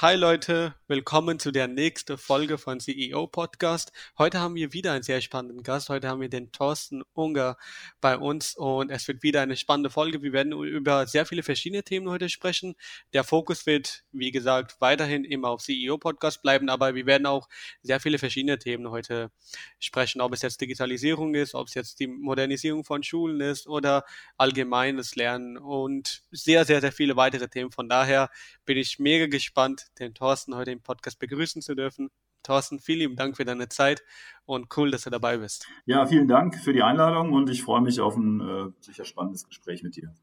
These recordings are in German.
Hi Leute, willkommen zu der nächsten Folge von CEO Podcast. Heute haben wir wieder einen sehr spannenden Gast. Heute haben wir den Thorsten Unger bei uns und es wird wieder eine spannende Folge. Wir werden über sehr viele verschiedene Themen heute sprechen. Der Fokus wird, wie gesagt, weiterhin immer auf CEO Podcast bleiben, aber wir werden auch sehr viele verschiedene Themen heute sprechen, ob es jetzt Digitalisierung ist, ob es jetzt die Modernisierung von Schulen ist oder allgemeines Lernen und sehr, sehr, sehr viele weitere Themen. Von daher bin ich mega gespannt, den Thorsten heute im Podcast begrüßen zu dürfen. Thorsten, vielen lieben Dank für deine Zeit und cool, dass du dabei bist. Ja, vielen Dank für die Einladung und ich freue mich auf ein äh, sicher spannendes Gespräch mit dir.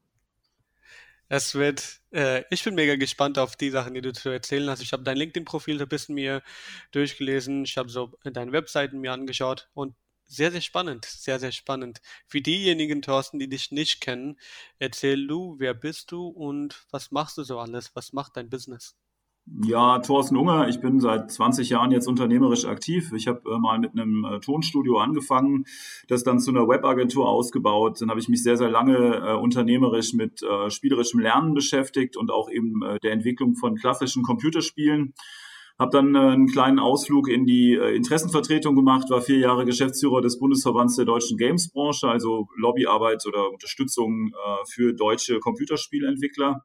Es wird, äh, ich bin mega gespannt auf die Sachen, die du zu erzählen hast. Ich habe dein LinkedIn-Profil so ein bisschen mir durchgelesen, ich habe so deine Webseiten mir angeschaut und sehr, sehr spannend, sehr, sehr spannend. Für diejenigen, Thorsten, die dich nicht kennen, erzähl du, wer bist du und was machst du so alles? Was macht dein Business? Ja, Thorsten Unger, ich bin seit 20 Jahren jetzt unternehmerisch aktiv. Ich habe äh, mal mit einem äh, Tonstudio angefangen, das dann zu einer Webagentur ausgebaut. Dann habe ich mich sehr, sehr lange äh, unternehmerisch mit äh, spielerischem Lernen beschäftigt und auch eben äh, der Entwicklung von klassischen Computerspielen. Habe dann äh, einen kleinen Ausflug in die Interessenvertretung gemacht, war vier Jahre Geschäftsführer des Bundesverbands der deutschen Gamesbranche, also Lobbyarbeit oder Unterstützung für deutsche Computerspielentwickler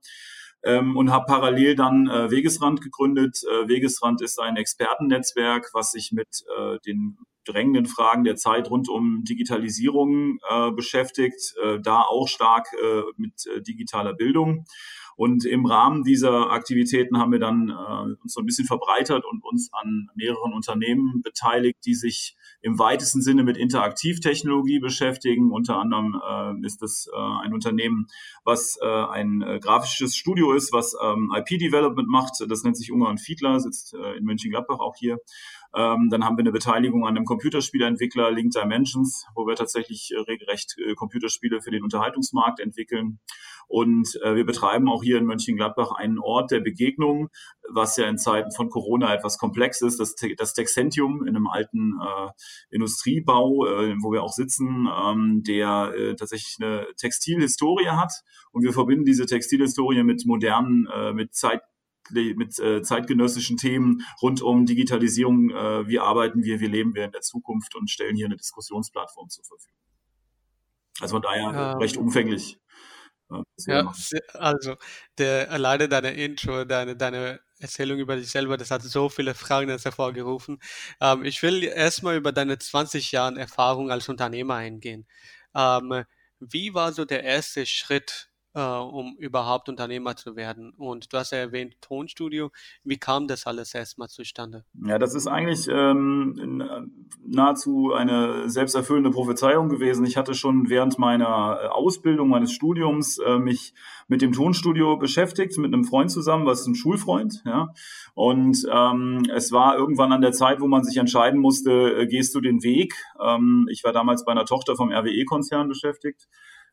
ähm, und habe parallel dann äh, Wegesrand gegründet. Äh, Wegesrand ist ein Expertennetzwerk, was sich mit äh, den drängenden Fragen der Zeit rund um Digitalisierung äh, beschäftigt, äh, da auch stark äh, mit digitaler Bildung. Und im Rahmen dieser Aktivitäten haben wir dann äh, uns so ein bisschen verbreitert und uns an mehreren Unternehmen beteiligt, die sich im weitesten Sinne mit Interaktivtechnologie beschäftigen. Unter anderem äh, ist es äh, ein Unternehmen, was äh, ein äh, grafisches Studio ist, was ähm, IP-Development macht. Das nennt sich Unger und Fiedler, sitzt äh, in München-Gladbach auch hier. Ähm, dann haben wir eine Beteiligung an einem Computerspieleentwickler, Link Dimensions, wo wir tatsächlich äh, regelrecht äh, Computerspiele für den Unterhaltungsmarkt entwickeln. Und äh, wir betreiben auch hier in Mönchengladbach einen Ort der Begegnung, was ja in Zeiten von Corona etwas komplex ist. Das, das Texentium in einem alten äh, Industriebau, äh, wo wir auch sitzen, ähm, der äh, tatsächlich eine Textilhistorie hat. Und wir verbinden diese Textilhistorie mit modernen, mit Zeit mit äh, zeitgenössischen Themen rund um Digitalisierung. Äh, wie arbeiten wir, wie leben wir in der Zukunft und stellen hier eine Diskussionsplattform zur Verfügung. Also von daher ähm, recht umfänglich. Ja, also der, alleine deine Intro, deine, deine Erzählung über dich selber, das hat so viele Fragen jetzt hervorgerufen. Ähm, ich will erstmal über deine 20 Jahre Erfahrung als Unternehmer eingehen. Ähm, wie war so der erste Schritt äh, um überhaupt Unternehmer zu werden. Und du hast ja erwähnt, Tonstudio. Wie kam das alles erstmal zustande? Ja, das ist eigentlich ähm, nahezu eine selbsterfüllende Prophezeiung gewesen. Ich hatte schon während meiner äh, Ausbildung, meines Studiums, äh, mich mit dem Tonstudio beschäftigt, mit einem Freund zusammen, was ist ein Schulfreund, ja. Und ähm, es war irgendwann an der Zeit, wo man sich entscheiden musste, äh, gehst du den Weg? Ähm, ich war damals bei einer Tochter vom RWE-Konzern beschäftigt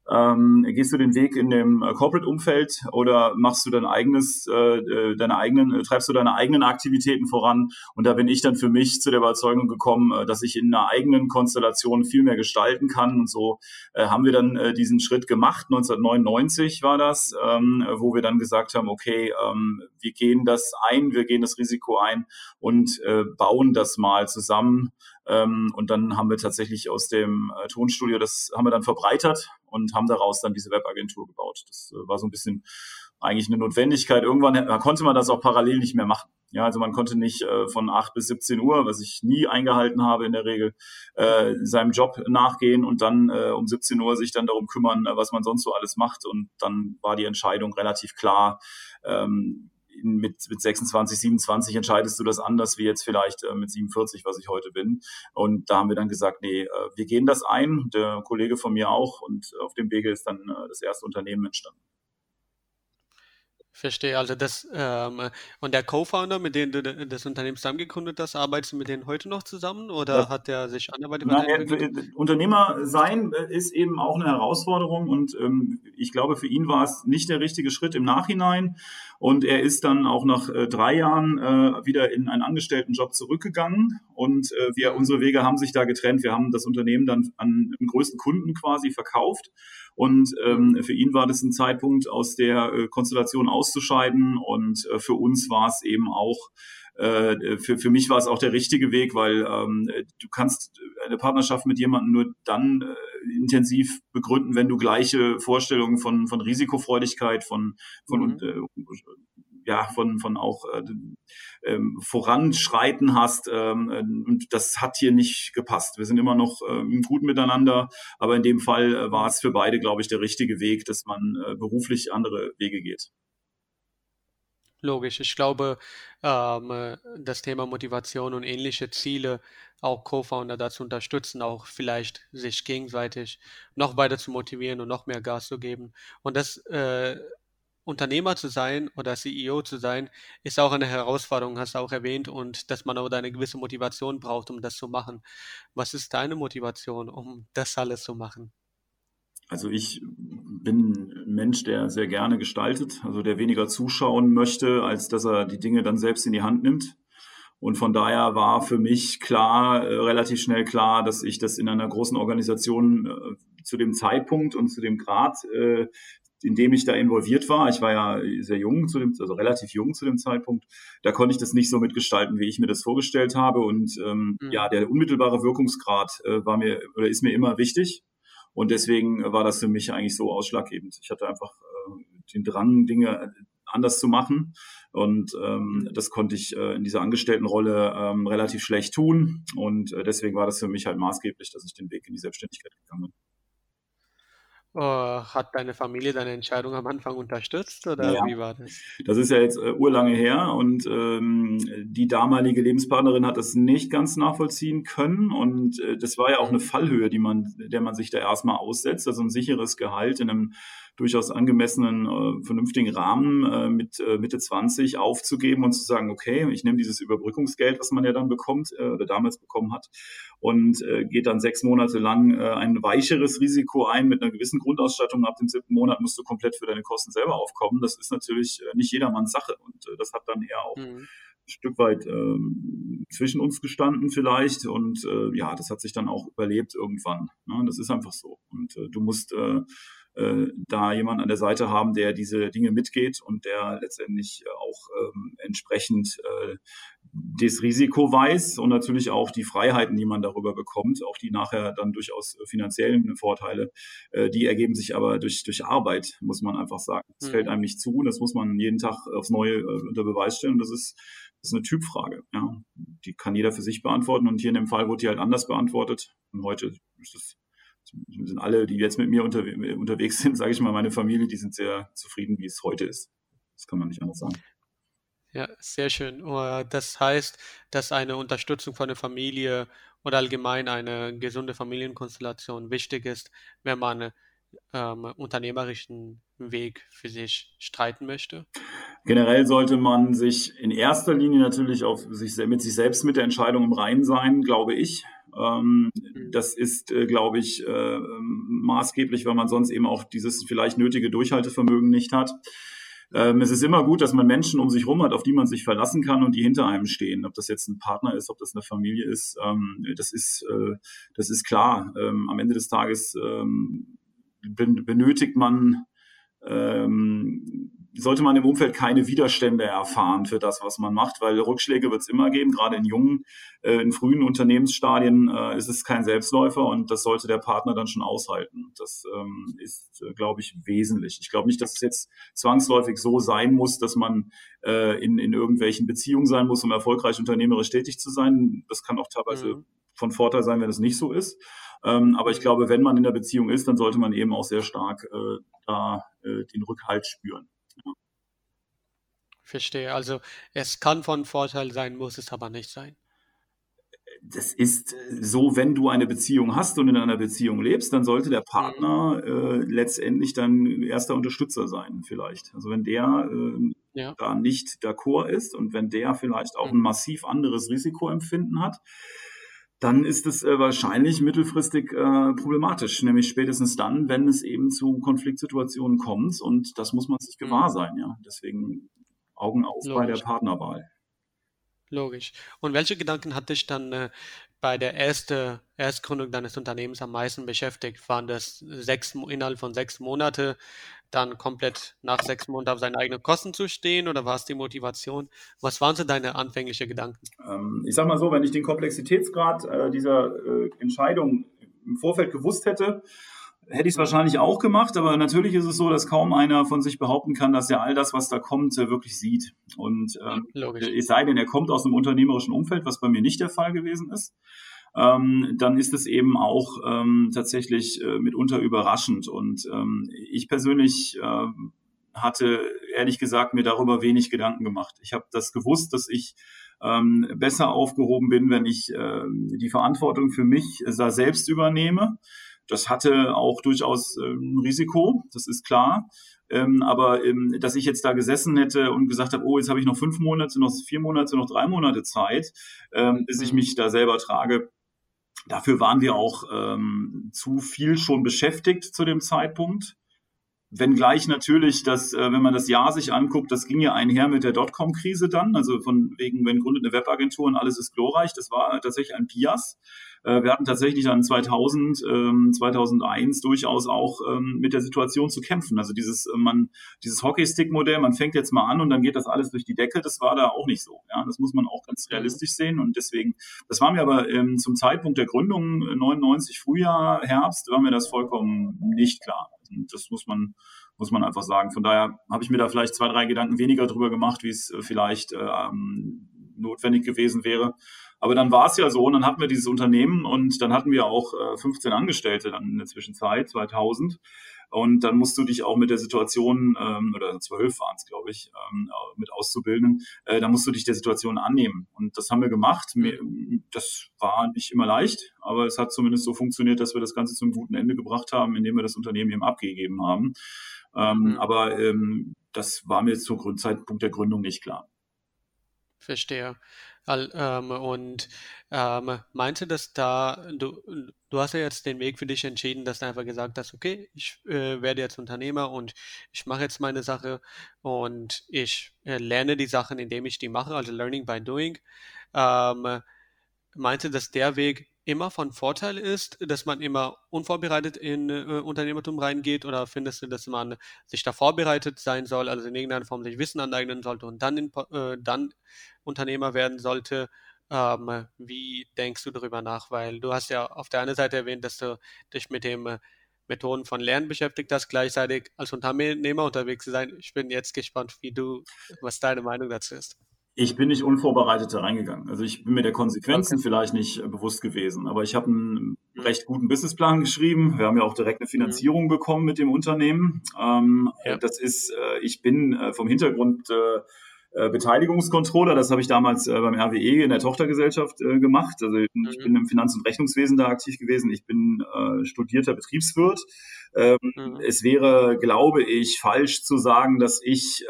ähm, gehst du den Weg in dem äh, Corporate-Umfeld oder machst du dein eigenes, äh, äh, deine eigenen, äh, treibst du deine eigenen Aktivitäten voran? Und da bin ich dann für mich zu der Überzeugung gekommen, dass ich in einer eigenen Konstellation viel mehr gestalten kann. Und so äh, haben wir dann äh, diesen Schritt gemacht. 1999 war das, ähm, wo wir dann gesagt haben, okay, ähm, wir gehen das ein, wir gehen das Risiko ein und bauen das mal zusammen. Ähm, und dann haben wir tatsächlich aus dem äh, Tonstudio, das haben wir dann verbreitert und haben daraus dann diese Webagentur gebaut. Das äh, war so ein bisschen eigentlich eine Notwendigkeit. Irgendwann konnte man das auch parallel nicht mehr machen. Ja, also man konnte nicht äh, von 8 bis 17 Uhr, was ich nie eingehalten habe in der Regel, äh, seinem Job nachgehen und dann äh, um 17 Uhr sich dann darum kümmern, äh, was man sonst so alles macht. Und dann war die Entscheidung relativ klar. Ähm, mit, mit 26, 27 entscheidest du das anders wie jetzt vielleicht äh, mit 47, was ich heute bin. Und da haben wir dann gesagt, nee, äh, wir gehen das ein, der Kollege von mir auch. Und auf dem Wege ist dann äh, das erste Unternehmen entstanden. Verstehe, also das ähm, und der Co-Founder, mit dem du das Unternehmen zusammengegründet hast, arbeitest du mit denen heute noch zusammen oder ja. hat er sich anderweitig Nein, äh, Unternehmer sein äh, ist eben auch eine Herausforderung und ähm, ich glaube, für ihn war es nicht der richtige Schritt im Nachhinein und er ist dann auch nach äh, drei Jahren äh, wieder in einen Angestelltenjob zurückgegangen und äh, wir, unsere Wege haben sich da getrennt. Wir haben das Unternehmen dann an den größten Kunden quasi verkauft Und ähm, für ihn war das ein Zeitpunkt, aus der äh, Konstellation auszuscheiden. Und äh, für uns war es eben auch äh, für, für mich war es auch der richtige Weg, weil ähm, du kannst eine Partnerschaft mit jemandem nur dann äh, intensiv begründen, wenn du gleiche Vorstellungen von, von Risikofreudigkeit, von, von mhm. äh, ja, von, von auch äh, ähm, Voranschreiten hast. Ähm, und das hat hier nicht gepasst. Wir sind immer noch ähm, gut miteinander, aber in dem Fall äh, war es für beide, glaube ich, der richtige Weg, dass man äh, beruflich andere Wege geht. Logisch. Ich glaube, ähm, das Thema Motivation und ähnliche Ziele auch Co-Founder dazu unterstützen, auch vielleicht sich gegenseitig noch weiter zu motivieren und noch mehr Gas zu geben. Und das äh, Unternehmer zu sein oder CEO zu sein, ist auch eine Herausforderung, hast du auch erwähnt, und dass man auch eine gewisse Motivation braucht, um das zu machen. Was ist deine Motivation, um das alles zu machen? Also ich bin ein Mensch, der sehr gerne gestaltet, also der weniger zuschauen möchte, als dass er die Dinge dann selbst in die Hand nimmt. Und von daher war für mich klar, äh, relativ schnell klar, dass ich das in einer großen Organisation äh, zu dem Zeitpunkt und zu dem Grad äh, in dem ich da involviert war, ich war ja sehr jung zu dem, also relativ jung zu dem Zeitpunkt, da konnte ich das nicht so mitgestalten, wie ich mir das vorgestellt habe. Und ähm, mhm. ja, der unmittelbare Wirkungsgrad äh, war mir oder ist mir immer wichtig. Und deswegen war das für mich eigentlich so ausschlaggebend. Ich hatte einfach äh, den Drang, Dinge anders zu machen. Und ähm, mhm. das konnte ich äh, in dieser Angestelltenrolle ähm, relativ schlecht tun. Und äh, deswegen war das für mich halt maßgeblich, dass ich den Weg in die Selbstständigkeit gegangen bin. Äh, hat deine Familie deine Entscheidung am Anfang unterstützt oder ja. wie war das? Das ist ja jetzt äh, urlange her und ähm, die damalige Lebenspartnerin hat das nicht ganz nachvollziehen können und äh, das war ja auch eine mhm. Fallhöhe, die man, der man sich da erstmal aussetzt, also ein sicheres Gehalt in einem durchaus angemessenen, äh, vernünftigen Rahmen äh, mit äh, Mitte 20 aufzugeben und zu sagen, okay, ich nehme dieses Überbrückungsgeld, was man ja dann bekommt äh, oder damals bekommen hat, und äh, geht dann sechs Monate lang äh, ein weicheres Risiko ein mit einer gewissen Grundausstattung. Ab dem siebten Monat musst du komplett für deine Kosten selber aufkommen. Das ist natürlich äh, nicht jedermanns Sache und äh, das hat dann eher auch mhm. ein Stück weit ähm, zwischen uns gestanden vielleicht und äh, ja, das hat sich dann auch überlebt irgendwann. Ne? Das ist einfach so und äh, du musst äh, äh, da jemand an der Seite haben, der diese Dinge mitgeht und der letztendlich auch ähm, entsprechend äh, das Risiko weiß und natürlich auch die Freiheiten, die man darüber bekommt, auch die nachher dann durchaus finanziellen Vorteile, äh, die ergeben sich aber durch, durch Arbeit, muss man einfach sagen. Das mhm. fällt einem nicht zu, das muss man jeden Tag aufs Neue äh, unter Beweis stellen. Und das ist, das ist eine Typfrage. Ja. Die kann jeder für sich beantworten und hier in dem Fall wurde die halt anders beantwortet. Und heute ist es sind alle, die jetzt mit mir unter, unterwegs sind, sage ich mal, meine Familie, die sind sehr zufrieden, wie es heute ist. Das kann man nicht anders sagen. Ja, sehr schön. Oh, das heißt, dass eine Unterstützung von der Familie oder allgemein eine gesunde Familienkonstellation wichtig ist, wenn man ähm, unternehmerischen Weg für sich streiten möchte? Generell sollte man sich in erster Linie natürlich auf sich, mit sich selbst mit der Entscheidung im Reinen sein, glaube ich. Ähm, mhm. das ist, äh, glaube ich, äh, maßgeblich, weil man sonst eben auch dieses vielleicht nötige Durchhaltevermögen nicht hat. Ähm, es ist immer gut, dass man Menschen um sich herum hat, auf die man sich verlassen kann und die hinter einem stehen. Ob das jetzt ein Partner ist, ob das eine Familie ist, ähm, das ist, äh, das ist klar. Ähm, am Ende des Tages ähm, benötigt man ähm, sollte man im Umfeld keine Widerstände erfahren für das, was man macht, weil Rückschläge wird es immer geben, gerade in jungen, äh, in frühen Unternehmensstadien äh, ist es kein Selbstläufer und das sollte der Partner dann schon aushalten. Das ähm, ist, äh, glaube ich, wesentlich. Ich glaube nicht, dass es jetzt zwangsläufig so sein muss, dass man äh, in, in irgendwelchen Beziehungen sein muss, um erfolgreich unternehmerisch tätig zu sein. Das kann auch teilweise mhm. von Vorteil sein, wenn es nicht so ist. Ähm, aber ich glaube, wenn man in der Beziehung ist, dann sollte man eben auch sehr stark äh, da äh, den Rückhalt spüren. Verstehe. Also es kann von Vorteil sein, muss es aber nicht sein. Das ist äh, so, wenn du eine Beziehung hast und in einer Beziehung lebst, dann sollte der Partner mhm. äh, letztendlich dein erster Unterstützer sein, vielleicht. Also wenn der äh, ja. da nicht d'accord ist und wenn der vielleicht auch mhm. ein massiv anderes Risikoempfinden hat, dann ist es äh, wahrscheinlich mittelfristig äh, problematisch, nämlich spätestens dann, wenn es eben zu Konfliktsituationen kommt und das muss man sich gewahr mhm. sein, ja. Deswegen Augen auf Logisch. bei der Partnerwahl. Logisch. Und welche Gedanken hatte ich dann äh, bei der ersten Erstgründung deines Unternehmens am meisten beschäftigt? Waren das sechs, innerhalb von sechs Monate dann komplett nach sechs Monaten auf seine eigenen Kosten zu stehen oder war es die Motivation? Was waren so deine anfänglichen Gedanken? Ähm, ich sag mal so, wenn ich den Komplexitätsgrad äh, dieser äh, Entscheidung im Vorfeld gewusst hätte, hätte ich es wahrscheinlich auch gemacht, aber natürlich ist es so, dass kaum einer von sich behaupten kann, dass er all das, was da kommt, äh, wirklich sieht. Und ähm, es sei denn, er kommt aus einem unternehmerischen Umfeld, was bei mir nicht der Fall gewesen ist ähm, dann ist es eben auch ähm, tatsächlich äh, mitunter überraschend. Und ähm, ich persönlich äh, hatte ehrlich gesagt mir darüber wenig Gedanken gemacht. Ich habe das gewusst, dass ich ähm, besser aufgehoben bin, wenn ich äh, die Verantwortung für mich da selbst übernehme. Das hatte auch durchaus ähm, Risiko, das ist klar. Ähm, aber ähm, dass ich jetzt da gesessen hätte und gesagt habe, oh, jetzt habe ich noch fünf Monate, noch vier Monate, noch drei Monate Zeit, ähm, bis ich mhm. mich da selber trage, Dafür waren wir auch zu viel schon beschäftigt zu dem Zeitpunkt. Wenngleich natürlich, dass, äh, wenn man das Jahr sich anguckt, das ging ja einher mit der Dotcom-Krise dann, also von wegen, wenn gründet eine Webagentur und alles ist glorreich, das war tatsächlich ein Bias. Äh, wir hatten tatsächlich dann 2000, ähm, 2001 durchaus auch ähm, mit der Situation zu kämpfen. Also dieses, äh, man, dieses Hockeystick-Modell, man fängt jetzt mal an und dann geht das alles durch die Decke, das war da auch nicht so. Ja, das muss man auch ganz mhm. realistisch sehen und deswegen, das war mir aber ähm, zum Zeitpunkt der Gründung 99 Frühjahr, Herbst, war mir das vollkommen nicht klar. Und das muss man muss man einfach sagen. Von daher habe ich mir da vielleicht zwei, drei Gedanken weniger drüber gemacht, wie es äh, vielleicht ähm, notwendig gewesen wäre. Aber dann war es ja so, und dann hatten wir dieses Unternehmen und dann hatten wir auch äh, 15 Angestellte dann in der Zwischenzeit, 2000. Und dann musst du dich auch mit der Situation, ähm, oder zwölf waren es, glaube ich, ähm, mit Auszubildenden, äh, da musst du dich der Situation annehmen. Und das haben wir gemacht. Das war nicht immer leicht, aber es hat zumindest so funktioniert, dass wir das Ganze zum guten Ende gebracht haben, indem wir das Unternehmen eben abgegeben haben. Ähm, mhm. Aber ähm, das war mir zum Grundzeitpunkt der Gründung nicht klar. Verstehe. Ähm, und ähm, meinte dass da, du, du hast ja jetzt den Weg für dich entschieden, dass du einfach gesagt hast, okay, ich äh, werde jetzt Unternehmer und ich mache jetzt meine Sache und ich äh, lerne die Sachen, indem ich die mache, also Learning by Doing. Ähm, meinte, dass der Weg immer von Vorteil ist, dass man immer unvorbereitet in äh, Unternehmertum reingeht oder findest du, dass man sich da vorbereitet sein soll, also in irgendeiner Form sich Wissen aneignen sollte und dann, in, äh, dann Unternehmer werden sollte? Ähm, wie denkst du darüber nach? Weil du hast ja auf der einen Seite erwähnt, dass du dich mit den äh, Methoden von Lernen beschäftigt hast, gleichzeitig als Unternehmer unterwegs zu sein. Ich bin jetzt gespannt, wie du, was deine Meinung dazu ist. Ich bin nicht unvorbereitet da reingegangen. Also ich bin mir der Konsequenzen okay. vielleicht nicht äh, bewusst gewesen, aber ich habe einen mhm. recht guten Businessplan geschrieben. Wir haben ja auch direkt eine Finanzierung mhm. bekommen mit dem Unternehmen. Ähm, ja. Das ist, äh, ich bin äh, vom Hintergrund äh, Beteiligungskontroller, das habe ich damals äh, beim RWE in der Tochtergesellschaft äh, gemacht. Also ich mhm. bin im Finanz- und Rechnungswesen da aktiv gewesen. Ich bin studierter Betriebswirt. Ähm, mhm. Es wäre, glaube ich, falsch zu sagen, dass ich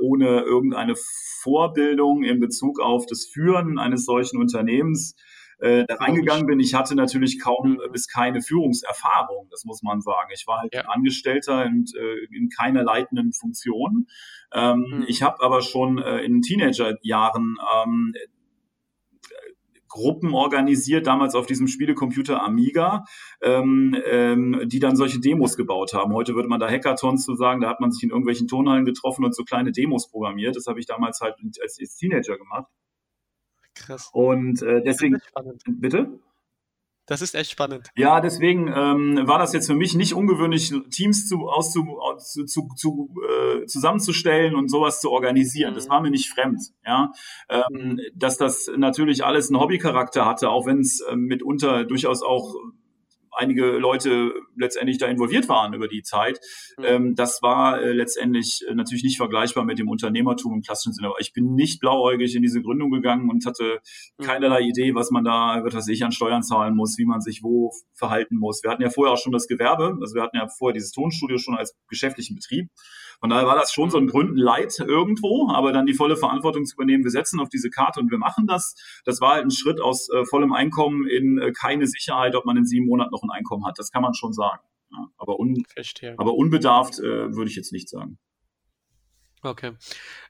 ohne irgendeine Vorbildung in Bezug auf das Führen eines solchen Unternehmens äh, da reingegangen bin. Ich hatte natürlich kaum bis keine Führungserfahrung, das muss man sagen. Ich war halt ja. Angestellter und äh, in keiner leitenden Funktion. Ähm, mhm. Ich habe aber schon äh, in Teenagerjahren ähm, Gruppen organisiert, damals auf diesem Spielecomputer Amiga, ähm, ähm, die dann solche Demos gebaut haben. Heute würde man da Hackathons zu sagen, da hat man sich in irgendwelchen Tonhallen getroffen und so kleine Demos programmiert. Das habe ich damals halt als Teenager gemacht. Krass. Und äh, deswegen. Bitte? Das ist echt spannend. Ja, deswegen ähm, war das jetzt für mich nicht ungewöhnlich, Teams zu, auszu, zu, zu, zu, äh, zusammenzustellen und sowas zu organisieren. Mhm. Das war mir nicht fremd. Ja, ähm, mhm. dass das natürlich alles einen Hobbycharakter hatte, auch wenn es äh, mitunter durchaus auch einige Leute letztendlich da involviert waren über die Zeit. Mhm. Ähm, das war äh, letztendlich äh, natürlich nicht vergleichbar mit dem Unternehmertum im klassischen Sinne. Aber ich bin nicht blauäugig in diese Gründung gegangen und hatte mhm. keinerlei Idee, was man da, was ich, an Steuern zahlen muss, wie man sich wo verhalten muss. Wir hatten ja vorher auch schon das Gewerbe, also wir hatten ja vorher dieses Tonstudio schon als geschäftlichen Betrieb. Von daher war das schon so ein Gründenleid irgendwo, aber dann die volle Verantwortung zu übernehmen, wir setzen auf diese Karte und wir machen das. Das war halt ein Schritt aus äh, vollem Einkommen in äh, keine Sicherheit, ob man in sieben Monaten noch ein Einkommen hat. Das kann man schon sagen. Ja, aber, un aber unbedarft äh, würde ich jetzt nicht sagen. Okay.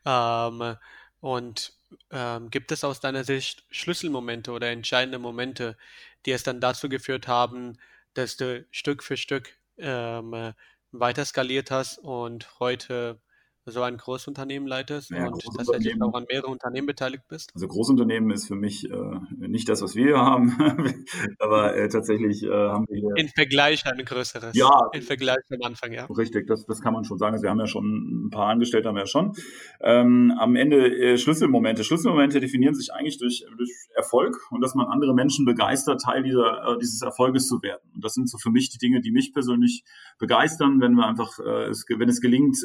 Ähm, Und ähm, gibt es aus deiner Sicht Schlüsselmomente oder entscheidende Momente, die es dann dazu geführt haben, dass du Stück für Stück ähm, weiter skaliert hast und heute so ein Großunternehmen leitest Ja, und tatsächlich auch an mehreren Unternehmen beteiligt bist? Also Großunternehmen ist für mich äh, nicht das, was wir hier haben, aber äh, tatsächlich äh, haben wir hier In Vergleich ein größeres. ja, In Vergleich am Anfang, ja. Richtig, das, das kann man schon sagen. Also wir haben ja schon ein paar Angestellte, haben wir ja schon. Ähm, am Ende äh, Schlüsselmomente. Schlüsselmomente definieren sich eigentlich durch, durch Erfolg und dass man andere Menschen begeistert, Teil dieser, äh, dieses Erfolges zu werden. Und das sind so für mich die Dinge, die mich persönlich begeistern, wenn wir einfach, äh, es, wenn es gelingt,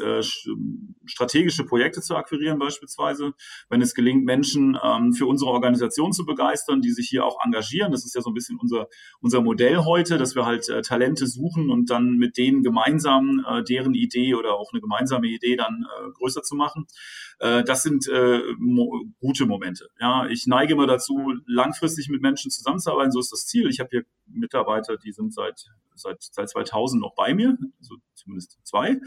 strategische Projekte zu akquirieren beispielsweise, wenn es gelingt, Menschen ähm, für unsere Organisation zu begeistern, die sich hier auch engagieren. Das ist ja so ein bisschen unser, unser Modell heute, dass wir halt äh, Talente suchen und dann mit denen gemeinsam äh, deren Idee oder auch eine gemeinsame Idee dann äh, größer zu machen. Äh, das sind äh, mo gute Momente. Ja, ich neige immer dazu, langfristig mit Menschen zusammenzuarbeiten. So ist das Ziel. Ich habe hier Mitarbeiter, die sind seit seit, seit 2000 noch bei mir, also zumindest zwei.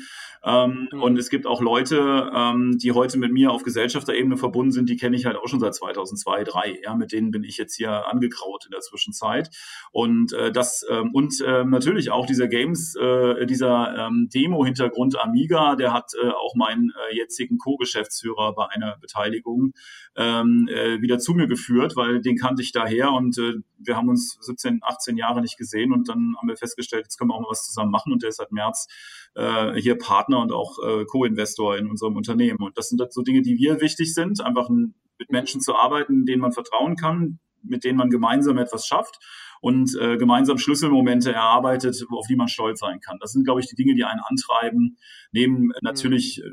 Ähm, mhm. Und es gibt auch Leute, ähm, die heute mit mir auf Gesellschafterebene verbunden sind, die kenne ich halt auch schon seit 2002, 2003. Ja, mit denen bin ich jetzt hier angekraut in der Zwischenzeit. Und äh, das ähm, und äh, natürlich auch dieser Games, äh, dieser ähm, Demo-Hintergrund Amiga, der hat äh, auch meinen äh, jetzigen Co-Geschäftsführer bei einer Beteiligung ähm, äh, wieder zu mir geführt, weil den kannte ich daher und äh, wir haben uns 17, 18 Jahre nicht gesehen und dann haben wir festgestellt, jetzt können wir auch mal was zusammen machen und der ist seit März äh, hier Partner und auch äh, Co-Investor in unserem Unternehmen. Und das sind so Dinge, die wir wichtig sind, einfach mit Menschen zu arbeiten, denen man vertrauen kann, mit denen man gemeinsam etwas schafft und äh, gemeinsam Schlüsselmomente erarbeitet, auf die man stolz sein kann. Das sind, glaube ich, die Dinge, die einen antreiben. Neben natürlich äh,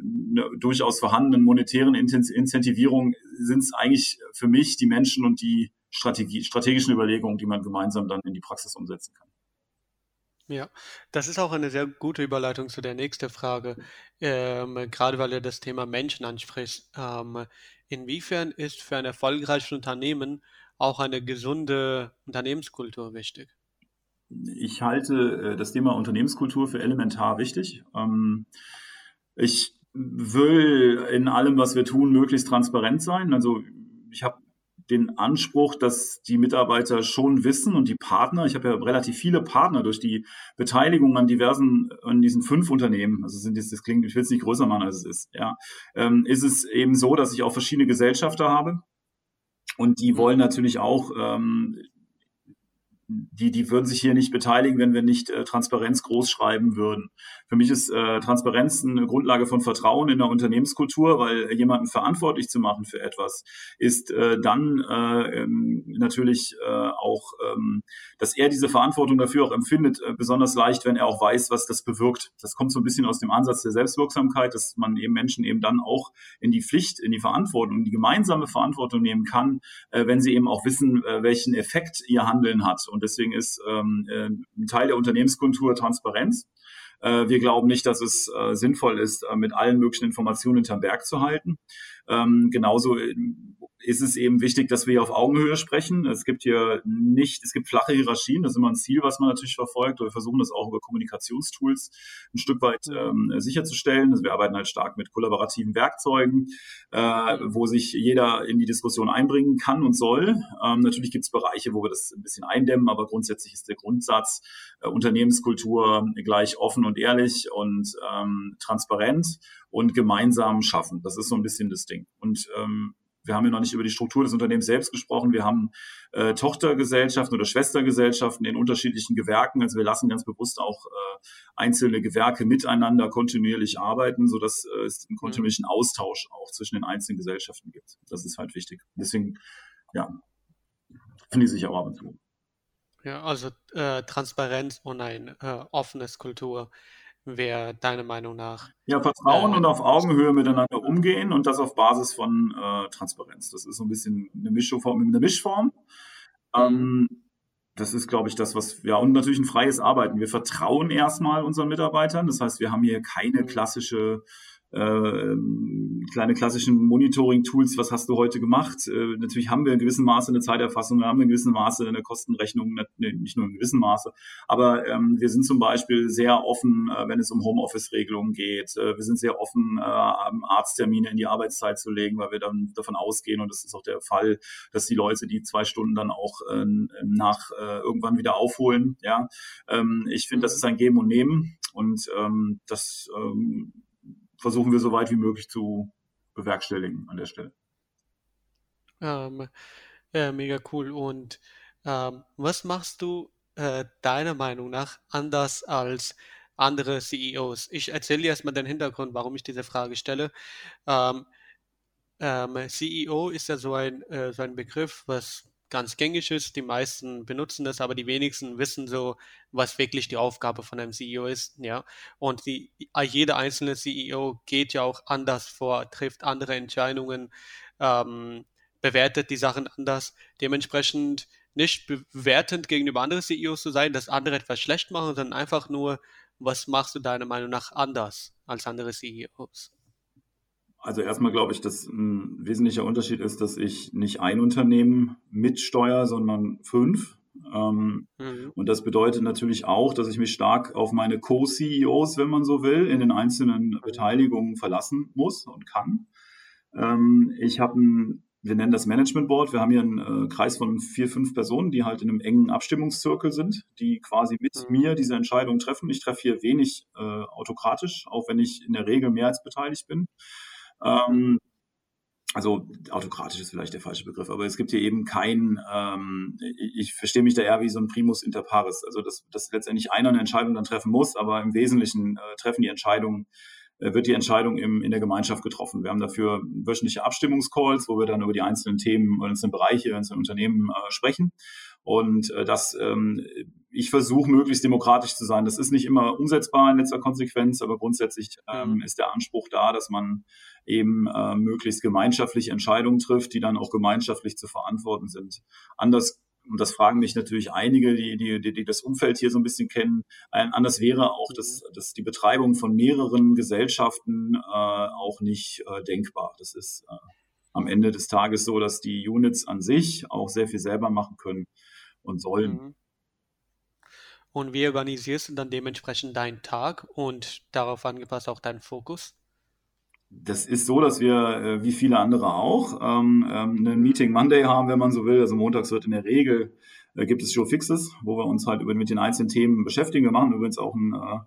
durchaus vorhandenen monetären Incentivierungen sind es eigentlich für mich die Menschen und die Strategie, strategischen Überlegungen, die man gemeinsam dann in die Praxis umsetzen kann. Ja, das ist auch eine sehr gute Überleitung zu der nächsten Frage, ähm, gerade weil du das Thema Menschen ansprichst. Ähm, inwiefern ist für ein erfolgreiches Unternehmen auch eine gesunde Unternehmenskultur wichtig? Ich halte äh, das Thema Unternehmenskultur für elementar wichtig. Ähm, ich will in allem, was wir tun, möglichst transparent sein. Also ich habe den Anspruch, dass die Mitarbeiter schon wissen und die Partner, ich habe ja relativ viele Partner durch die Beteiligung an diversen, an diesen fünf Unternehmen, also sind jetzt, das klingt, ich will es nicht größer machen, als es ist, ja, ähm, ist es eben so, dass ich auch verschiedene Gesellschafter habe und die wollen natürlich auch ähm, die, die würden sich hier nicht beteiligen, wenn wir nicht äh, Transparenz groß schreiben würden. Für mich ist äh, Transparenz eine Grundlage von Vertrauen in der Unternehmenskultur, weil jemanden verantwortlich zu machen für etwas ist äh, dann äh, ähm, natürlich äh, auch, ähm, dass er diese Verantwortung dafür auch empfindet, äh, besonders leicht, wenn er auch weiß, was das bewirkt. Das kommt so ein bisschen aus dem Ansatz der Selbstwirksamkeit, dass man eben Menschen eben dann auch in die Pflicht, in die Verantwortung, in die gemeinsame Verantwortung nehmen kann, wenn sie eben auch wissen, welchen Effekt ihr Handeln hat. Und deswegen ist ähm, äh, ein Teil der Unternehmenskultur Transparenz. Äh, wir glauben nicht, dass es äh, sinnvoll ist, äh, mit allen möglichen Informationen hinterm Berg zu halten. Ähm, genauso äh, ist es eben wichtig, dass wir hier auf Augenhöhe sprechen. Es gibt hier nicht, es gibt flache Hierarchien, das ist immer ein Ziel, was man natürlich verfolgt. wir versuchen das auch über Kommunikationstools ein Stück weit ähm, sicherzustellen. Also wir arbeiten halt stark mit kollaborativen Werkzeugen, äh, wo sich jeder in die Diskussion einbringen kann und soll. Ähm, natürlich gibt es Bereiche, wo wir das ein bisschen eindämmen, aber grundsätzlich ist der Grundsatz äh, Unternehmenskultur gleich offen und ehrlich und ähm, transparent und gemeinsam schaffen. Das ist so ein bisschen das Ding. Und ähm, wir haben ja noch nicht über die Struktur des Unternehmens selbst gesprochen. Wir haben äh, Tochtergesellschaften oder Schwestergesellschaften in unterschiedlichen Gewerken. Also wir lassen ganz bewusst auch äh, einzelne Gewerke miteinander kontinuierlich arbeiten, sodass äh, es einen kontinuierlichen Austausch auch zwischen den einzelnen Gesellschaften gibt. Das ist halt wichtig. Deswegen, ja, finde ich sich auch ab und zu. Ja, also äh, Transparenz und ein äh, offenes Kultur wäre deiner Meinung nach? Ja, Vertrauen äh, und auf Augenhöhe miteinander umgehen und das auf Basis von äh, Transparenz. Das ist so ein bisschen eine Mischform. Eine Mischform. Mhm. Ähm, das ist, glaube ich, das, was, ja, und natürlich ein freies Arbeiten. Wir vertrauen erstmal unseren Mitarbeitern. Das heißt, wir haben hier keine mhm. klassische äh, kleine klassischen Monitoring-Tools, was hast du heute gemacht? Äh, natürlich haben wir in gewissem Maße eine Zeiterfassung, wir haben in gewissem Maße eine Kostenrechnung, nicht nur in gewissem Maße, aber ähm, wir sind zum Beispiel sehr offen, äh, wenn es um Homeoffice-Regelungen geht. Äh, wir sind sehr offen, äh, Arzttermine in die Arbeitszeit zu legen, weil wir dann davon ausgehen, und das ist auch der Fall, dass die Leute die zwei Stunden dann auch äh, nach äh, irgendwann wieder aufholen. Ja, ähm, ich finde, das mhm. ist ein Geben und Nehmen und ähm, das ähm, versuchen wir so weit wie möglich zu bewerkstelligen an der Stelle. Ähm, ja, mega cool. Und ähm, was machst du äh, deiner Meinung nach anders als andere CEOs? Ich erzähle dir erstmal den Hintergrund, warum ich diese Frage stelle. Ähm, ähm CEO ist ja so ein, äh, so ein Begriff, was ganz gängig ist. Die meisten benutzen das, aber die wenigsten wissen so, was wirklich die Aufgabe von einem CEO ist. Ja, und die, jeder einzelne CEO geht ja auch anders vor, trifft andere Entscheidungen, ähm, bewertet die Sachen anders. Dementsprechend nicht bewertend gegenüber anderen CEOs zu sein, dass andere etwas schlecht machen, sondern einfach nur, was machst du deiner Meinung nach anders als andere CEOs? Also erstmal glaube ich, dass ein wesentlicher Unterschied ist, dass ich nicht ein Unternehmen mitsteuere, sondern fünf. Ähm, mhm. Und das bedeutet natürlich auch, dass ich mich stark auf meine Co-CEOs, wenn man so will, in den einzelnen Beteiligungen verlassen muss und kann. Ähm, ich habe ein, wir nennen das Management Board. Wir haben hier einen äh, Kreis von vier, fünf Personen, die halt in einem engen Abstimmungszirkel sind, die quasi mit mhm. mir diese Entscheidung treffen. Ich treffe hier wenig äh, autokratisch, auch wenn ich in der Regel mehr als beteiligt bin. Ähm, also autokratisch ist vielleicht der falsche Begriff, aber es gibt hier eben kein, ähm, ich verstehe mich da eher wie so ein Primus inter pares, also dass, dass letztendlich einer eine Entscheidung dann treffen muss, aber im Wesentlichen äh, treffen die Entscheidungen, äh, wird die Entscheidung im, in der Gemeinschaft getroffen. Wir haben dafür wöchentliche Abstimmungscalls, wo wir dann über die einzelnen Themen, einzelnen Bereiche, einzelne Unternehmen äh, sprechen. Und äh, das, ähm, ich versuche möglichst demokratisch zu sein. Das ist nicht immer umsetzbar in letzter Konsequenz, aber grundsätzlich ähm, mhm. ist der Anspruch da, dass man eben äh, möglichst gemeinschaftliche Entscheidungen trifft, die dann auch gemeinschaftlich zu verantworten sind. Anders und das fragen mich natürlich einige, die, die, die, das Umfeld hier so ein bisschen kennen. Ein, anders wäre auch, dass, dass die Betreibung von mehreren Gesellschaften äh, auch nicht äh, denkbar. Das ist äh, am Ende des Tages so, dass die Units an sich auch sehr viel selber machen können und sollen. Mhm. Und wie organisierst du dann dementsprechend deinen Tag und darauf angepasst auch deinen Fokus? Das ist so, dass wir, äh, wie viele andere auch, ähm, ähm, einen Meeting Monday haben, wenn man so will. Also montags wird in der Regel, äh, gibt es Show Fixes, wo wir uns halt mit den einzelnen Themen beschäftigen. Wir machen übrigens auch ein, äh,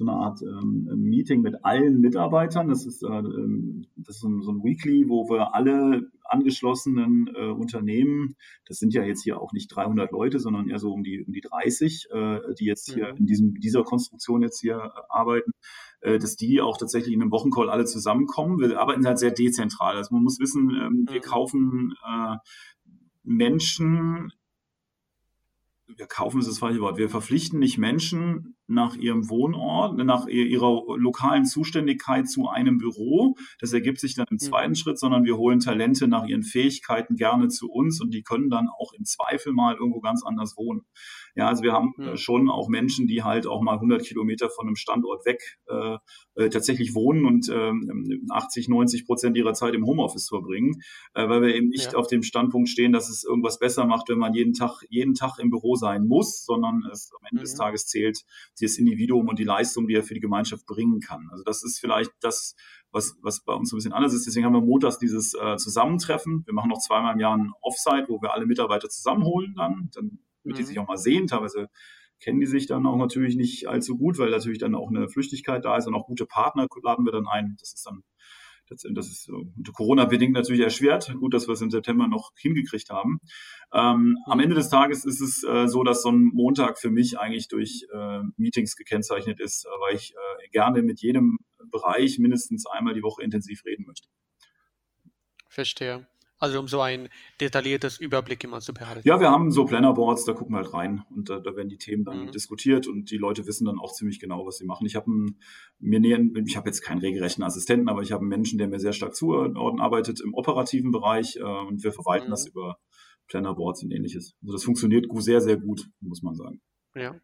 so eine Art ähm, Meeting mit allen Mitarbeitern. Das ist, äh, ähm, das ist so ein, so ein Weekly, wo wir alle angeschlossenen äh, Unternehmen, das sind ja jetzt hier auch nicht 300 Leute, sondern eher so um die, um die 30, äh, die jetzt hier mhm. in diesem, dieser Konstruktion jetzt hier äh, arbeiten, äh, dass die auch tatsächlich in einem Wochencall alle zusammenkommen. Wir arbeiten halt sehr dezentral. Also man muss wissen, ähm, wir mhm. kaufen äh, Menschen wir kaufen ist das falsche Wort, wir verpflichten nicht Menschen nach ihrem Wohnort, nach ihrer lokalen Zuständigkeit zu einem Büro. Das ergibt sich dann im mhm. zweiten mhm. Schritt, sondern wir holen Talente nach ihren Fähigkeiten gerne zu uns und die können dann auch im Zweifel mal irgendwo ganz anders wohnen. Ja, also wir haben mhm. schon auch Menschen, die halt auch mal 100 Kilometer von einem Standort weg äh, äh tatsächlich wohnen und äh, 80, 90 Prozent ihrer Zeit im Homeoffice verbringen, äh, weil wir eben nicht ja. auf dem Standpunkt stehen, dass es irgendwas besser macht, wenn man jeden Tag, jeden Tag im Büro sein muss, sondern es am Ende mhm. des Tages zählt das Individuum und die Leistung, die er für die Gemeinschaft bringen kann. Also das ist vielleicht das, was, was bei uns so ein bisschen anders ist. Deswegen haben wir montags dieses äh, Zusammentreffen. Wir machen noch zweimal im Jahr ein Offsite, wo wir alle Mitarbeiter zusammenholen dann, dann damit mhm. die sich auch mal sehen. Teilweise kennen die sich dann auch natürlich nicht allzu gut, weil natürlich dann auch eine Flüchtigkeit da ist und auch gute Partner laden wir dann ein. Das ist dann das, ist unter Corona-bedingt natürlich erschwert. Gut, dass wir es im September noch hingekriegt haben. Ähm, am Ende des Tages ist es äh, so, dass so ein Montag für mich eigentlich durch äh, Meetings gekennzeichnet ist, äh, weil ich äh, gerne mit jedem Bereich mindestens einmal die Woche intensiv reden möchte. Verstehe. Also um so ein detailliertes Überblick immer zu behalten. Ja, wir haben so Plannerboards, da gucken wir halt rein und da, da werden die Themen dann mhm. diskutiert und die Leute wissen dann auch ziemlich genau, was sie machen. Ich habe mir nähern, ich habe jetzt keinen regelrechten Assistenten, aber ich habe einen Menschen, der mir sehr stark zuordnen arbeitet im operativen Bereich äh, und wir verwalten mhm. das über Plannerboards und ähnliches. Also das funktioniert sehr, sehr gut, muss man sagen. Ja.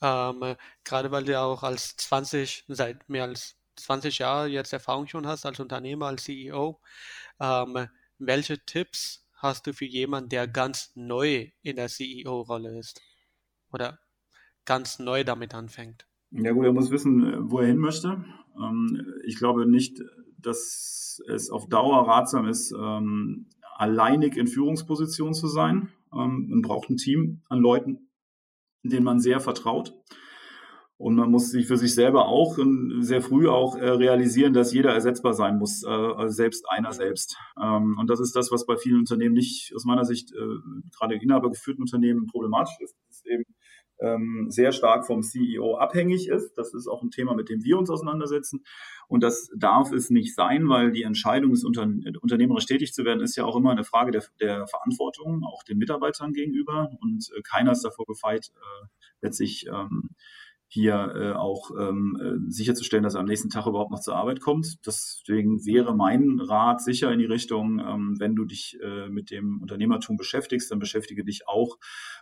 Ähm, gerade weil du auch als 20, seit mehr als 20 Jahre jetzt Erfahrung schon hast als Unternehmer, als CEO, ähm, welche Tipps hast du für jemanden, der ganz neu in der CEO-Rolle ist oder ganz neu damit anfängt? Ja gut, er muss wissen, wo er hin möchte. Ähm, ich glaube nicht, dass es auf Dauer ratsam ist, ähm, alleinig in Führungsposition zu sein. Ähm, man braucht ein Team an Leuten, denen man sehr vertraut. Und man muss sich für sich selber auch sehr früh auch äh, realisieren, dass jeder ersetzbar sein muss, äh, selbst einer selbst. Ähm, und das ist das, was bei vielen Unternehmen nicht aus meiner Sicht, äh, gerade inhabergeführten Unternehmen, problematisch ist. Das ist eben ähm, sehr stark vom CEO abhängig ist. Das ist auch ein Thema, mit dem wir uns auseinandersetzen. Und das darf es nicht sein, weil die Entscheidung, des Unter unternehmerisch tätig zu werden, ist ja auch immer eine Frage der, der Verantwortung, auch den Mitarbeitern gegenüber. Und äh, keiner ist davor gefeit, letztlich ähm, hier äh, auch ähm, äh, sicherzustellen, dass er am nächsten Tag überhaupt noch zur Arbeit kommt. Deswegen wäre mein Rat sicher in die Richtung, ähm, wenn du dich äh, mit dem Unternehmertum beschäftigst, dann beschäftige dich auch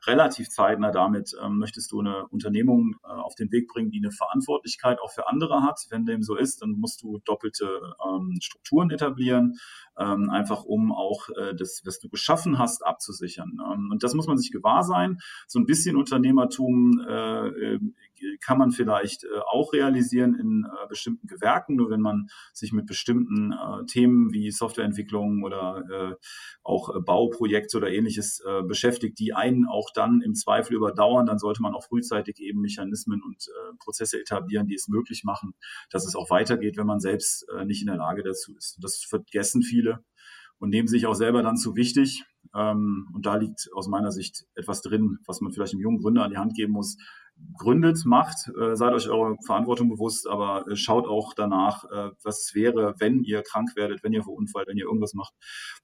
relativ zeitnah damit, ähm, möchtest du eine Unternehmung äh, auf den Weg bringen, die eine Verantwortlichkeit auch für andere hat. Wenn dem so ist, dann musst du doppelte ähm, Strukturen etablieren, ähm, einfach um auch äh, das, was du geschaffen hast, abzusichern. Ähm, und das muss man sich gewahr sein. So ein bisschen Unternehmertum äh, äh kann man vielleicht äh, auch realisieren in äh, bestimmten Gewerken, nur wenn man sich mit bestimmten äh, Themen wie Softwareentwicklung oder auch Bauprojekte oder ähnliches äh, beschäftigt, die einen auch dann im Zweifel überdauern, dann sollte man auch frühzeitig eben Mechanismen und Prozesse etablieren, die es möglich machen, dass es auch weitergeht, wenn man selbst nicht in der Lage dazu ist. Das vergessen viele und nehmen sich auch selber dann zu wichtig. Ähm, und da liegt aus meiner Sicht etwas drin, was man vielleicht einem jungen Gründer an die Hand geben muss, gründet, macht, äh, seid euch eurer Verantwortung bewusst, aber äh, schaut auch danach, äh, was es wäre, wenn ihr krank werdet, wenn ihr verunfallt, wenn ihr irgendwas macht.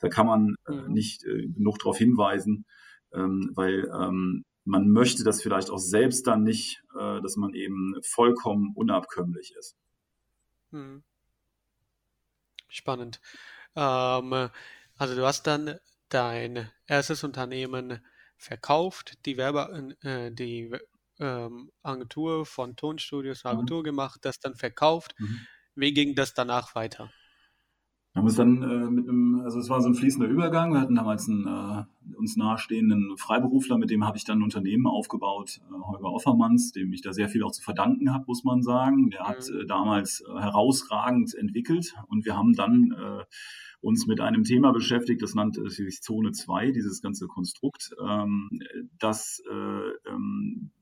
Da kann man mhm. nicht genug darauf hinweisen, ähm, weil ähm, man möchte das vielleicht auch selbst dann nicht, dass man eben vollkommen unabkömmlich ist. Mhm. Spannend. Ähm, also du hast dann dein erstes Unternehmen verkauft, die Werbe, äh, die ähm, Agentur von Tonstudios, eine. Agentur mhm. gemacht, das dann verkauft. Mhm. Wie ging das danach weiter? Wir haben uns dann äh, mit einem, also es war so ein fließender Übergang. Wir hatten damals einen äh, uns nahestehenden Freiberufler, mit dem habe ich dann ein Unternehmen aufgebaut, äh, Holger Offermanns, dem ich da sehr viel auch zu verdanken habe, muss man sagen. Der mhm. hat äh, damals äh, herausragend entwickelt und wir haben dann äh, uns mit einem Thema beschäftigt, das nannte sich Zone 2, dieses ganze Konstrukt, ähm, das äh,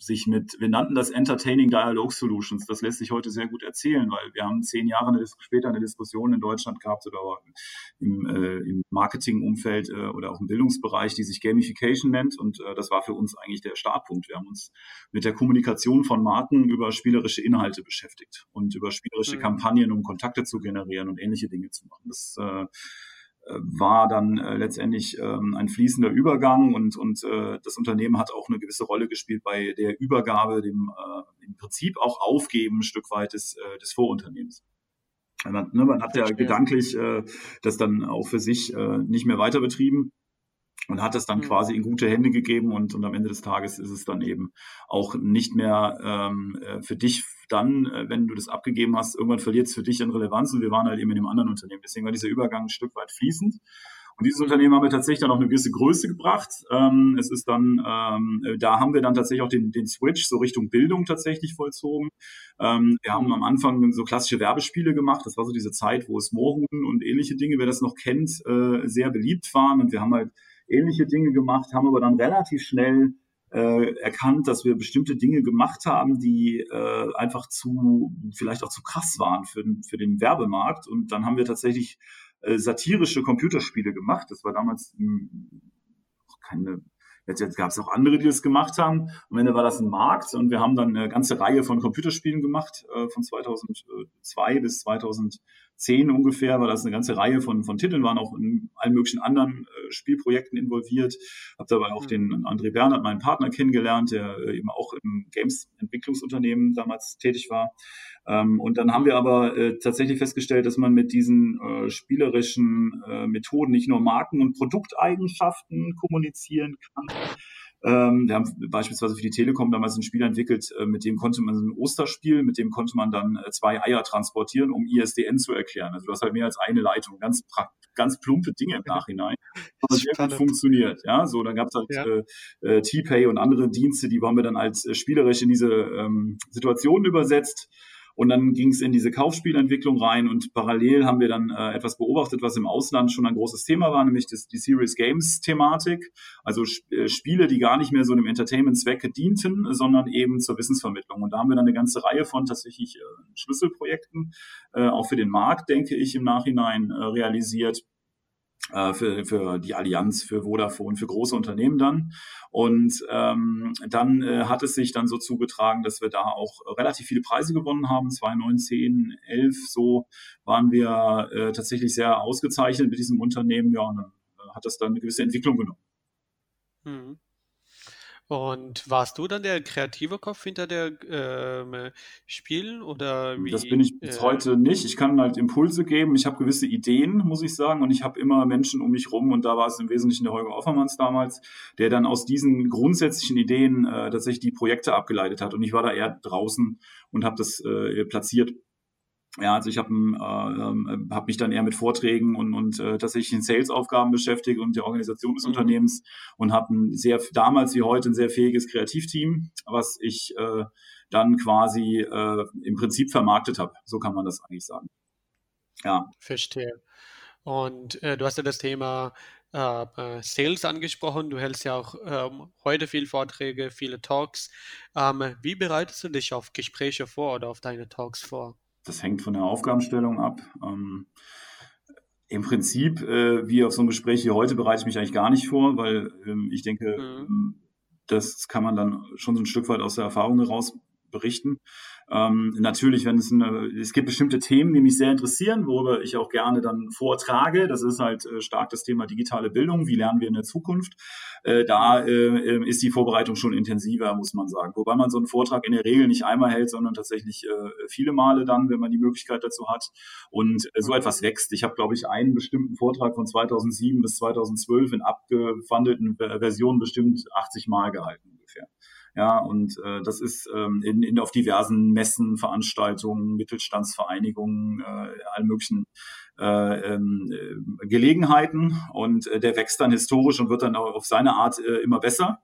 sich mit, wir nannten das Entertaining Dialogue Solutions. Das lässt sich heute sehr gut erzählen, weil wir haben zehn Jahre eine, später eine Diskussion in Deutschland gehabt oder im, äh, im Marketingumfeld äh, oder auch im Bildungsbereich, die sich Gamification nennt. Und äh, das war für uns eigentlich der Startpunkt. Wir haben uns mit der Kommunikation von Marken über spielerische Inhalte beschäftigt und über spielerische mhm. Kampagnen, um Kontakte zu generieren und ähnliche Dinge zu machen. Das äh, war dann äh, letztendlich ähm, ein fließender Übergang und, und äh, das Unternehmen hat auch eine gewisse Rolle gespielt bei der Übergabe, dem äh, im Prinzip auch Aufgeben ein Stück weit des, äh, des Vorunternehmens. Man, ne, man hat ja gedanklich äh, das dann auch für sich äh, nicht mehr weiter betrieben und hat es dann mhm. quasi in gute Hände gegeben und, und am Ende des Tages ist es dann eben auch nicht mehr ähm, äh, für dich dann, äh, wenn du das abgegeben hast, irgendwann verliert es für dich an Relevanz und wir waren halt eben in einem anderen Unternehmen. Deswegen war dieser Übergang ein Stück weit fließend. Und dieses Unternehmen haben wir tatsächlich dann auch eine gewisse Größe gebracht. Ähm, es ist dann, ähm, da haben wir dann tatsächlich auch den, den Switch so Richtung Bildung tatsächlich vollzogen. Ähm, wir haben am Anfang so klassische Werbespiele gemacht. Das war so diese Zeit, wo es Moorhuhn und ähnliche Dinge, wer das noch kennt, äh, sehr beliebt waren. Und wir haben halt ähnliche Dinge gemacht, haben aber dann relativ schnell äh, erkannt, dass wir bestimmte Dinge gemacht haben, die äh, einfach zu, vielleicht auch zu krass waren für, für den Werbemarkt. Und dann haben wir tatsächlich äh, satirische Computerspiele gemacht. Das war damals hm, keine Jetzt, jetzt gab es auch andere, die das gemacht haben. Am Ende war das ein Markt und wir haben dann eine ganze Reihe von Computerspielen gemacht, äh, von 2002 bis 2010 ungefähr, war das eine ganze Reihe von, von Titeln, waren auch in allen möglichen anderen äh, Spielprojekten involviert. Habe dabei auch mhm. den André Bernhard, meinen Partner, kennengelernt, der äh, eben auch im Games-Entwicklungsunternehmen damals tätig war. Ähm, und dann haben wir aber äh, tatsächlich festgestellt, dass man mit diesen äh, spielerischen äh, Methoden nicht nur Marken- und Produkteigenschaften kommunizieren kann, Ähm, wir haben beispielsweise für die Telekom damals ein Spiel entwickelt, äh, mit dem konnte man so ein Osterspiel, mit dem konnte man dann äh, zwei Eier transportieren, um ISDN zu erklären. Also du hast halt mehr als eine Leitung, ganz ganz plumpe Dinge im Nachhinein. Aber sehr gut funktioniert. Ja, so dann gab es halt ja. äh, äh, T-Pay und andere Dienste, die haben wir dann als äh, spielerisch in diese ähm, Situation übersetzt. Und dann ging es in diese Kaufspielentwicklung rein und parallel haben wir dann äh, etwas beobachtet, was im Ausland schon ein großes Thema war, nämlich das, die Serious Games Thematik. Also äh, Spiele, die gar nicht mehr so einem Entertainment-Zwecke dienten, sondern eben zur Wissensvermittlung. Und da haben wir dann eine ganze Reihe von tatsächlich äh, Schlüsselprojekten, äh, auch für den Markt, denke ich, im Nachhinein äh, realisiert für, für die Allianz, für Vodafone, für große Unternehmen dann. Und ähm, dann äh, hat es sich dann so zugetragen, dass wir da auch relativ viele Preise gewonnen haben. 2019, 11, so waren wir äh, tatsächlich sehr ausgezeichnet mit diesem Unternehmen. Ja, und dann äh, hat das dann eine gewisse Entwicklung genommen. Mhm. Und warst du dann der kreative Kopf hinter der ähm, Spielen oder wie? Das bin ich bis äh, heute nicht. Ich kann halt Impulse geben. Ich habe gewisse Ideen, muss ich sagen, und ich habe immer Menschen um mich rum und da war es im Wesentlichen der Holger Offermanns damals, der dann aus diesen grundsätzlichen Ideen äh, tatsächlich die Projekte abgeleitet hat und ich war da eher draußen und habe das äh, platziert. Ja, also ich habe äh, hab mich dann eher mit Vorträgen und, und äh, tatsächlich in Sales-Aufgaben beschäftigt und der Organisation des mhm. Unternehmens und habe ein sehr damals wie heute ein sehr fähiges Kreativteam, was ich äh, dann quasi äh, im Prinzip vermarktet habe. So kann man das eigentlich sagen. Ja. Verstehe. Und äh, du hast ja das Thema äh, äh Sales angesprochen. Du hältst ja auch ähm, heute viele Vorträge, viele Talks. Ähm, wie bereitest du dich auf Gespräche vor oder auf deine Talks vor? Das hängt von der Aufgabenstellung ab. Ähm, Im Prinzip, äh, wie auf so ein Gespräch wie heute, bereite ich mich eigentlich gar nicht vor, weil ähm, ich denke, mhm. Ähm, das kann man dann schon so ein Stück weit aus der Erfahrung heraus berichten. Ähm, natürlich, wenn es eine, es gibt bestimmte Themen, die mich sehr interessieren, worüber ich auch gerne dann vortrage. Das ist halt äh, stark das Thema digitale Bildung. Wie lernen wir in der Zukunft? Äh, da äh, ist die Vorbereitung schon intensiver, muss man sagen. Wobei man so einen Vortrag in der Regel nicht einmal hält, sondern tatsächlich äh, viele Male dann, wenn man die Möglichkeit dazu hat. Und äh, so etwas wächst. Ich habe, glaube ich, einen bestimmten Vortrag von 2007 bis 2012 in abgewandelten Versionen bestimmt 80 Mal gehalten ungefähr. Ja, und äh, das ist ähm, in, in, auf diversen Messen, Veranstaltungen, Mittelstandsvereinigungen, äh, allen möglichen äh, ähm, äh, Gelegenheiten. Und äh, der wächst dann historisch und wird dann auch auf seine Art äh, immer besser.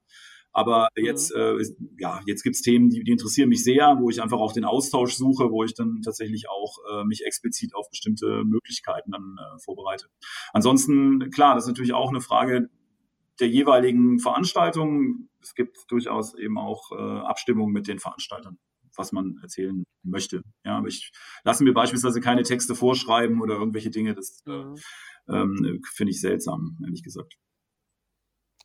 Aber mhm. jetzt, äh, ja, jetzt gibt's Themen, die, die interessieren mich sehr, wo ich einfach auch den Austausch suche, wo ich dann tatsächlich auch äh, mich explizit auf bestimmte Möglichkeiten dann äh, vorbereite. Ansonsten, klar, das ist natürlich auch eine Frage der jeweiligen Veranstaltung. Es gibt durchaus eben auch äh, Abstimmungen mit den Veranstaltern, was man erzählen möchte. Ja, aber ich lasse mir beispielsweise keine Texte vorschreiben oder irgendwelche Dinge. Das äh, mhm. ähm, finde ich seltsam, ehrlich gesagt.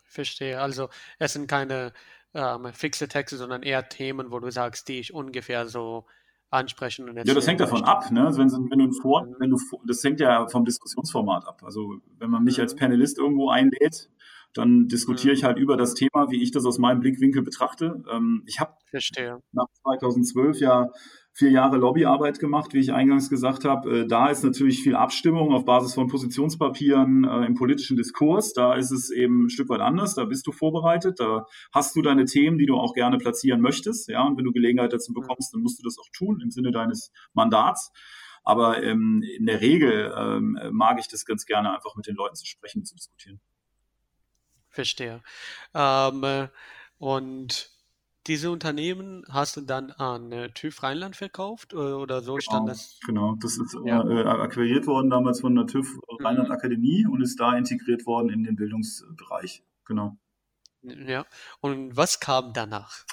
Verstehe. Also es sind keine ähm, fixe Texte, sondern eher Themen, wo du sagst, die ich ungefähr so ansprechen und Ja, das hängt davon ab, ne? Also wenn, wenn du vor, mhm. wenn du das hängt ja vom Diskussionsformat ab. Also wenn man mich mhm. als Panelist irgendwo einlädt, dann diskutiere ich halt über das Thema, wie ich das aus meinem Blickwinkel betrachte. Ähm, ich habe nach 2012 ja vier Jahre Lobbyarbeit gemacht, wie ich eingangs gesagt habe. Äh, da ist natürlich viel Abstimmung auf Basis von Positionspapieren äh, im politischen Diskurs. Da ist es eben ein Stück weit anders. Da bist du vorbereitet. Da hast du deine Themen, die du auch gerne platzieren möchtest. Ja, und wenn du Gelegenheit dazu bekommst, dann musst du das auch tun im Sinne deines Mandats. Aber ähm, in der Regel ähm, mag ich das ganz gerne, einfach mit den Leuten zu sprechen, zu diskutieren. Verstehe. Ähm, äh, und diese Unternehmen hast du dann an äh, TÜV Rheinland verkauft äh, oder so stand genau, das? Genau, das ist ja. äh, akquiriert worden damals von der TÜV Rheinland mhm. Akademie und ist da integriert worden in den Bildungsbereich. Genau. Ja, und was kam danach?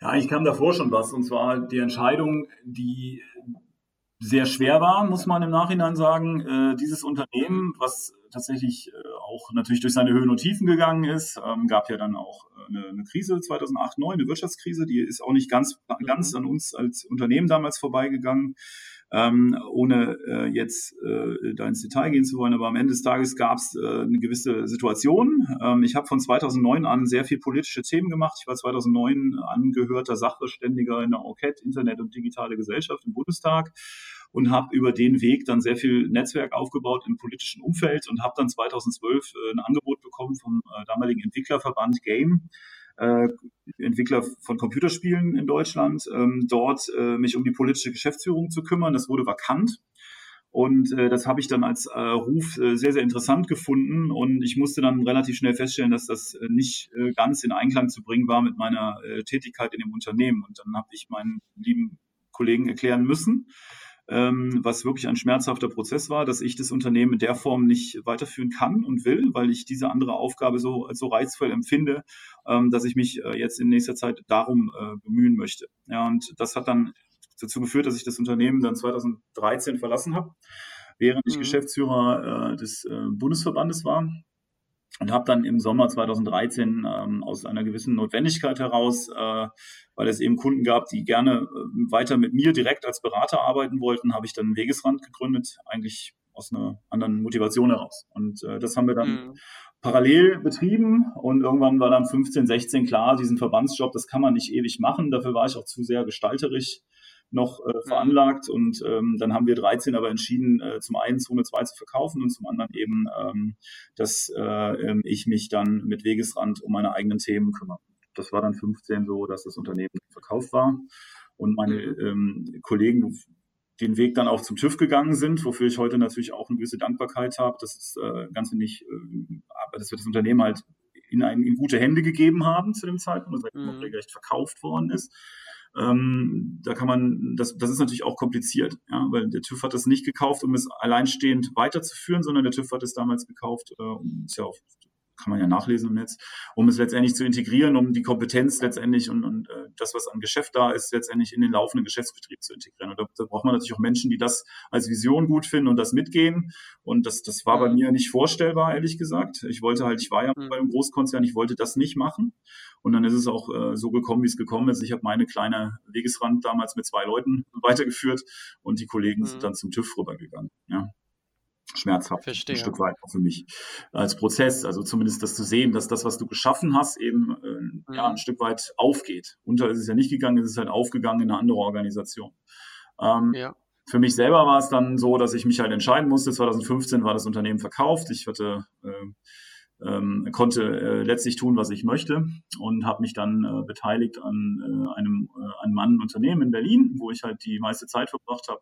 Ja, ich kam davor schon was und zwar die Entscheidung, die sehr schwer war, muss man im Nachhinein sagen. Äh, dieses Unternehmen, was tatsächlich äh, auch natürlich durch seine Höhen und Tiefen gegangen ist, ähm, gab ja dann auch äh, eine, eine Krise 2008, 2009, eine Wirtschaftskrise, die ist auch nicht ganz, mhm. ganz an uns als Unternehmen damals vorbeigegangen. Ähm, ohne äh, jetzt äh, da ins Detail gehen zu wollen, aber am Ende des Tages gab es äh, eine gewisse Situation. Ähm, ich habe von 2009 an sehr viel politische Themen gemacht. Ich war 2009 angehörter Sachverständiger in der Enquete Internet und digitale Gesellschaft im Bundestag und habe über den Weg dann sehr viel Netzwerk aufgebaut im politischen Umfeld und habe dann 2012 äh, ein Angebot bekommen vom äh, damaligen Entwicklerverband Game, äh, Entwickler von Computerspielen in Deutschland, ähm, dort äh, mich um die politische Geschäftsführung zu kümmern. Das wurde vakant. Und äh, das habe ich dann als äh, Ruf äh, sehr, sehr interessant gefunden. Und ich musste dann relativ schnell feststellen, dass das äh, nicht äh, ganz in Einklang zu bringen war mit meiner äh, Tätigkeit in dem Unternehmen. Und dann habe ich meinen lieben Kollegen erklären müssen, ähm, was wirklich ein schmerzhafter Prozess war, dass ich das Unternehmen in der Form nicht weiterführen kann und will, weil ich diese andere Aufgabe so, so reizvoll empfinde, ähm, dass ich mich äh, jetzt in nächster Zeit darum äh, bemühen möchte. Ja, und das hat dann dazu geführt, dass ich das Unternehmen dann 2013 verlassen habe, während ich mhm. Geschäftsführer äh, des äh, Bundesverbandes war und habe dann im Sommer 2013 ähm, aus einer gewissen Notwendigkeit heraus, äh, weil es eben Kunden gab, die gerne äh, weiter mit mir direkt als Berater arbeiten wollten, habe ich dann Wegesrand gegründet, eigentlich aus einer anderen Motivation heraus. Und äh, das haben wir dann mhm. parallel betrieben und irgendwann war dann 15, 16 klar, diesen Verbandsjob, das kann man nicht ewig machen. Dafür war ich auch zu sehr gestalterisch noch äh, mhm. veranlagt. Und ähm, dann haben wir 13 aber entschieden, äh, zum einen Zone 2 zu verkaufen und zum anderen eben, ähm, dass äh, ähm, ich mich dann mit Wegesrand um meine eigenen Themen kümmere. Das war dann 15 so, dass das Unternehmen verkauft war. Und meine mhm. ähm, Kollegen den Weg dann auch zum TÜV gegangen sind, wofür ich heute natürlich auch eine gewisse Dankbarkeit habe, dass das äh, Ganze nicht, äh, dass wir das Unternehmen halt in, ein, in gute Hände gegeben haben zu dem Zeitpunkt, dass er mhm. regelrecht verkauft worden ist. Ähm, da kann man, das, das ist natürlich auch kompliziert, ja, weil der TÜV hat das nicht gekauft, um es alleinstehend weiterzuführen, sondern der TÜV hat es damals gekauft, äh, um es ja auf kann man ja nachlesen im Netz, um es letztendlich zu integrieren, um die Kompetenz letztendlich und, und äh, das, was an Geschäft da ist, letztendlich in den laufenden Geschäftsbetrieb zu integrieren. Und da, da braucht man natürlich auch Menschen, die das als Vision gut finden und das mitgehen. Und das, das war bei mhm. mir nicht vorstellbar, ehrlich gesagt. Ich wollte halt, ich war ja mhm. bei einem Großkonzern, ich wollte das nicht machen. Und dann ist es auch äh, so gekommen, wie es gekommen ist. Ich habe meine kleine Wegesrand damals mit zwei Leuten weitergeführt und die Kollegen mhm. sind dann zum TÜV rübergegangen. Schmerzhaft Verstehe. ein Stück weit auch für mich als Prozess. Also zumindest das zu sehen, dass das, was du geschaffen hast, eben äh, mhm. ja, ein Stück weit aufgeht. Unter ist es ja nicht gegangen, es ist halt aufgegangen in eine andere Organisation. Ähm, ja. Für mich selber war es dann so, dass ich mich halt entscheiden musste. 2015 war das Unternehmen verkauft. Ich hatte äh, ähm, konnte äh, letztlich tun, was ich möchte und habe mich dann äh, beteiligt an äh, einem, äh, einem Mann Unternehmen in Berlin, wo ich halt die meiste Zeit verbracht habe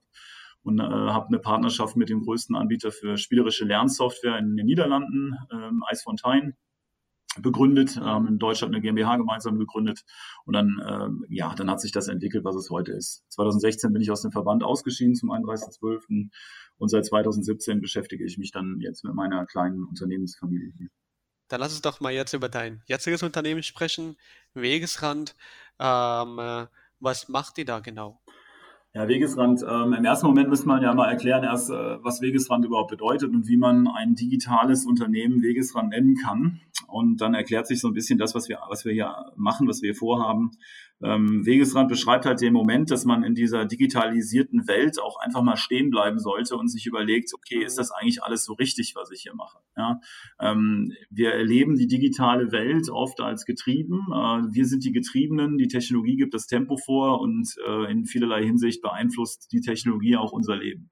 und äh, habe eine Partnerschaft mit dem größten Anbieter für spielerische Lernsoftware in den Niederlanden, ähm, Eisfontein, begründet, ähm, in Deutschland eine GmbH gemeinsam gegründet und dann, ähm, ja, dann hat sich das entwickelt, was es heute ist. 2016 bin ich aus dem Verband ausgeschieden zum 31.12. und seit 2017 beschäftige ich mich dann jetzt mit meiner kleinen Unternehmensfamilie. Dann lass uns doch mal jetzt über dein jetziges Unternehmen sprechen, Wegesrand. Ähm, äh, was macht ihr da genau? Ja, Wegesrand. Ähm, Im ersten Moment müsste man ja mal erklären, erst, äh, was Wegesrand überhaupt bedeutet und wie man ein digitales Unternehmen Wegesrand nennen kann. Und dann erklärt sich so ein bisschen das, was wir, was wir hier machen, was wir vorhaben. Ähm, Wegesrand beschreibt halt den Moment, dass man in dieser digitalisierten Welt auch einfach mal stehen bleiben sollte und sich überlegt, okay, ist das eigentlich alles so richtig, was ich hier mache? Ja? Ähm, wir erleben die digitale Welt oft als getrieben. Äh, wir sind die Getriebenen, die Technologie gibt das Tempo vor und äh, in vielerlei Hinsicht beeinflusst die Technologie auch unser Leben.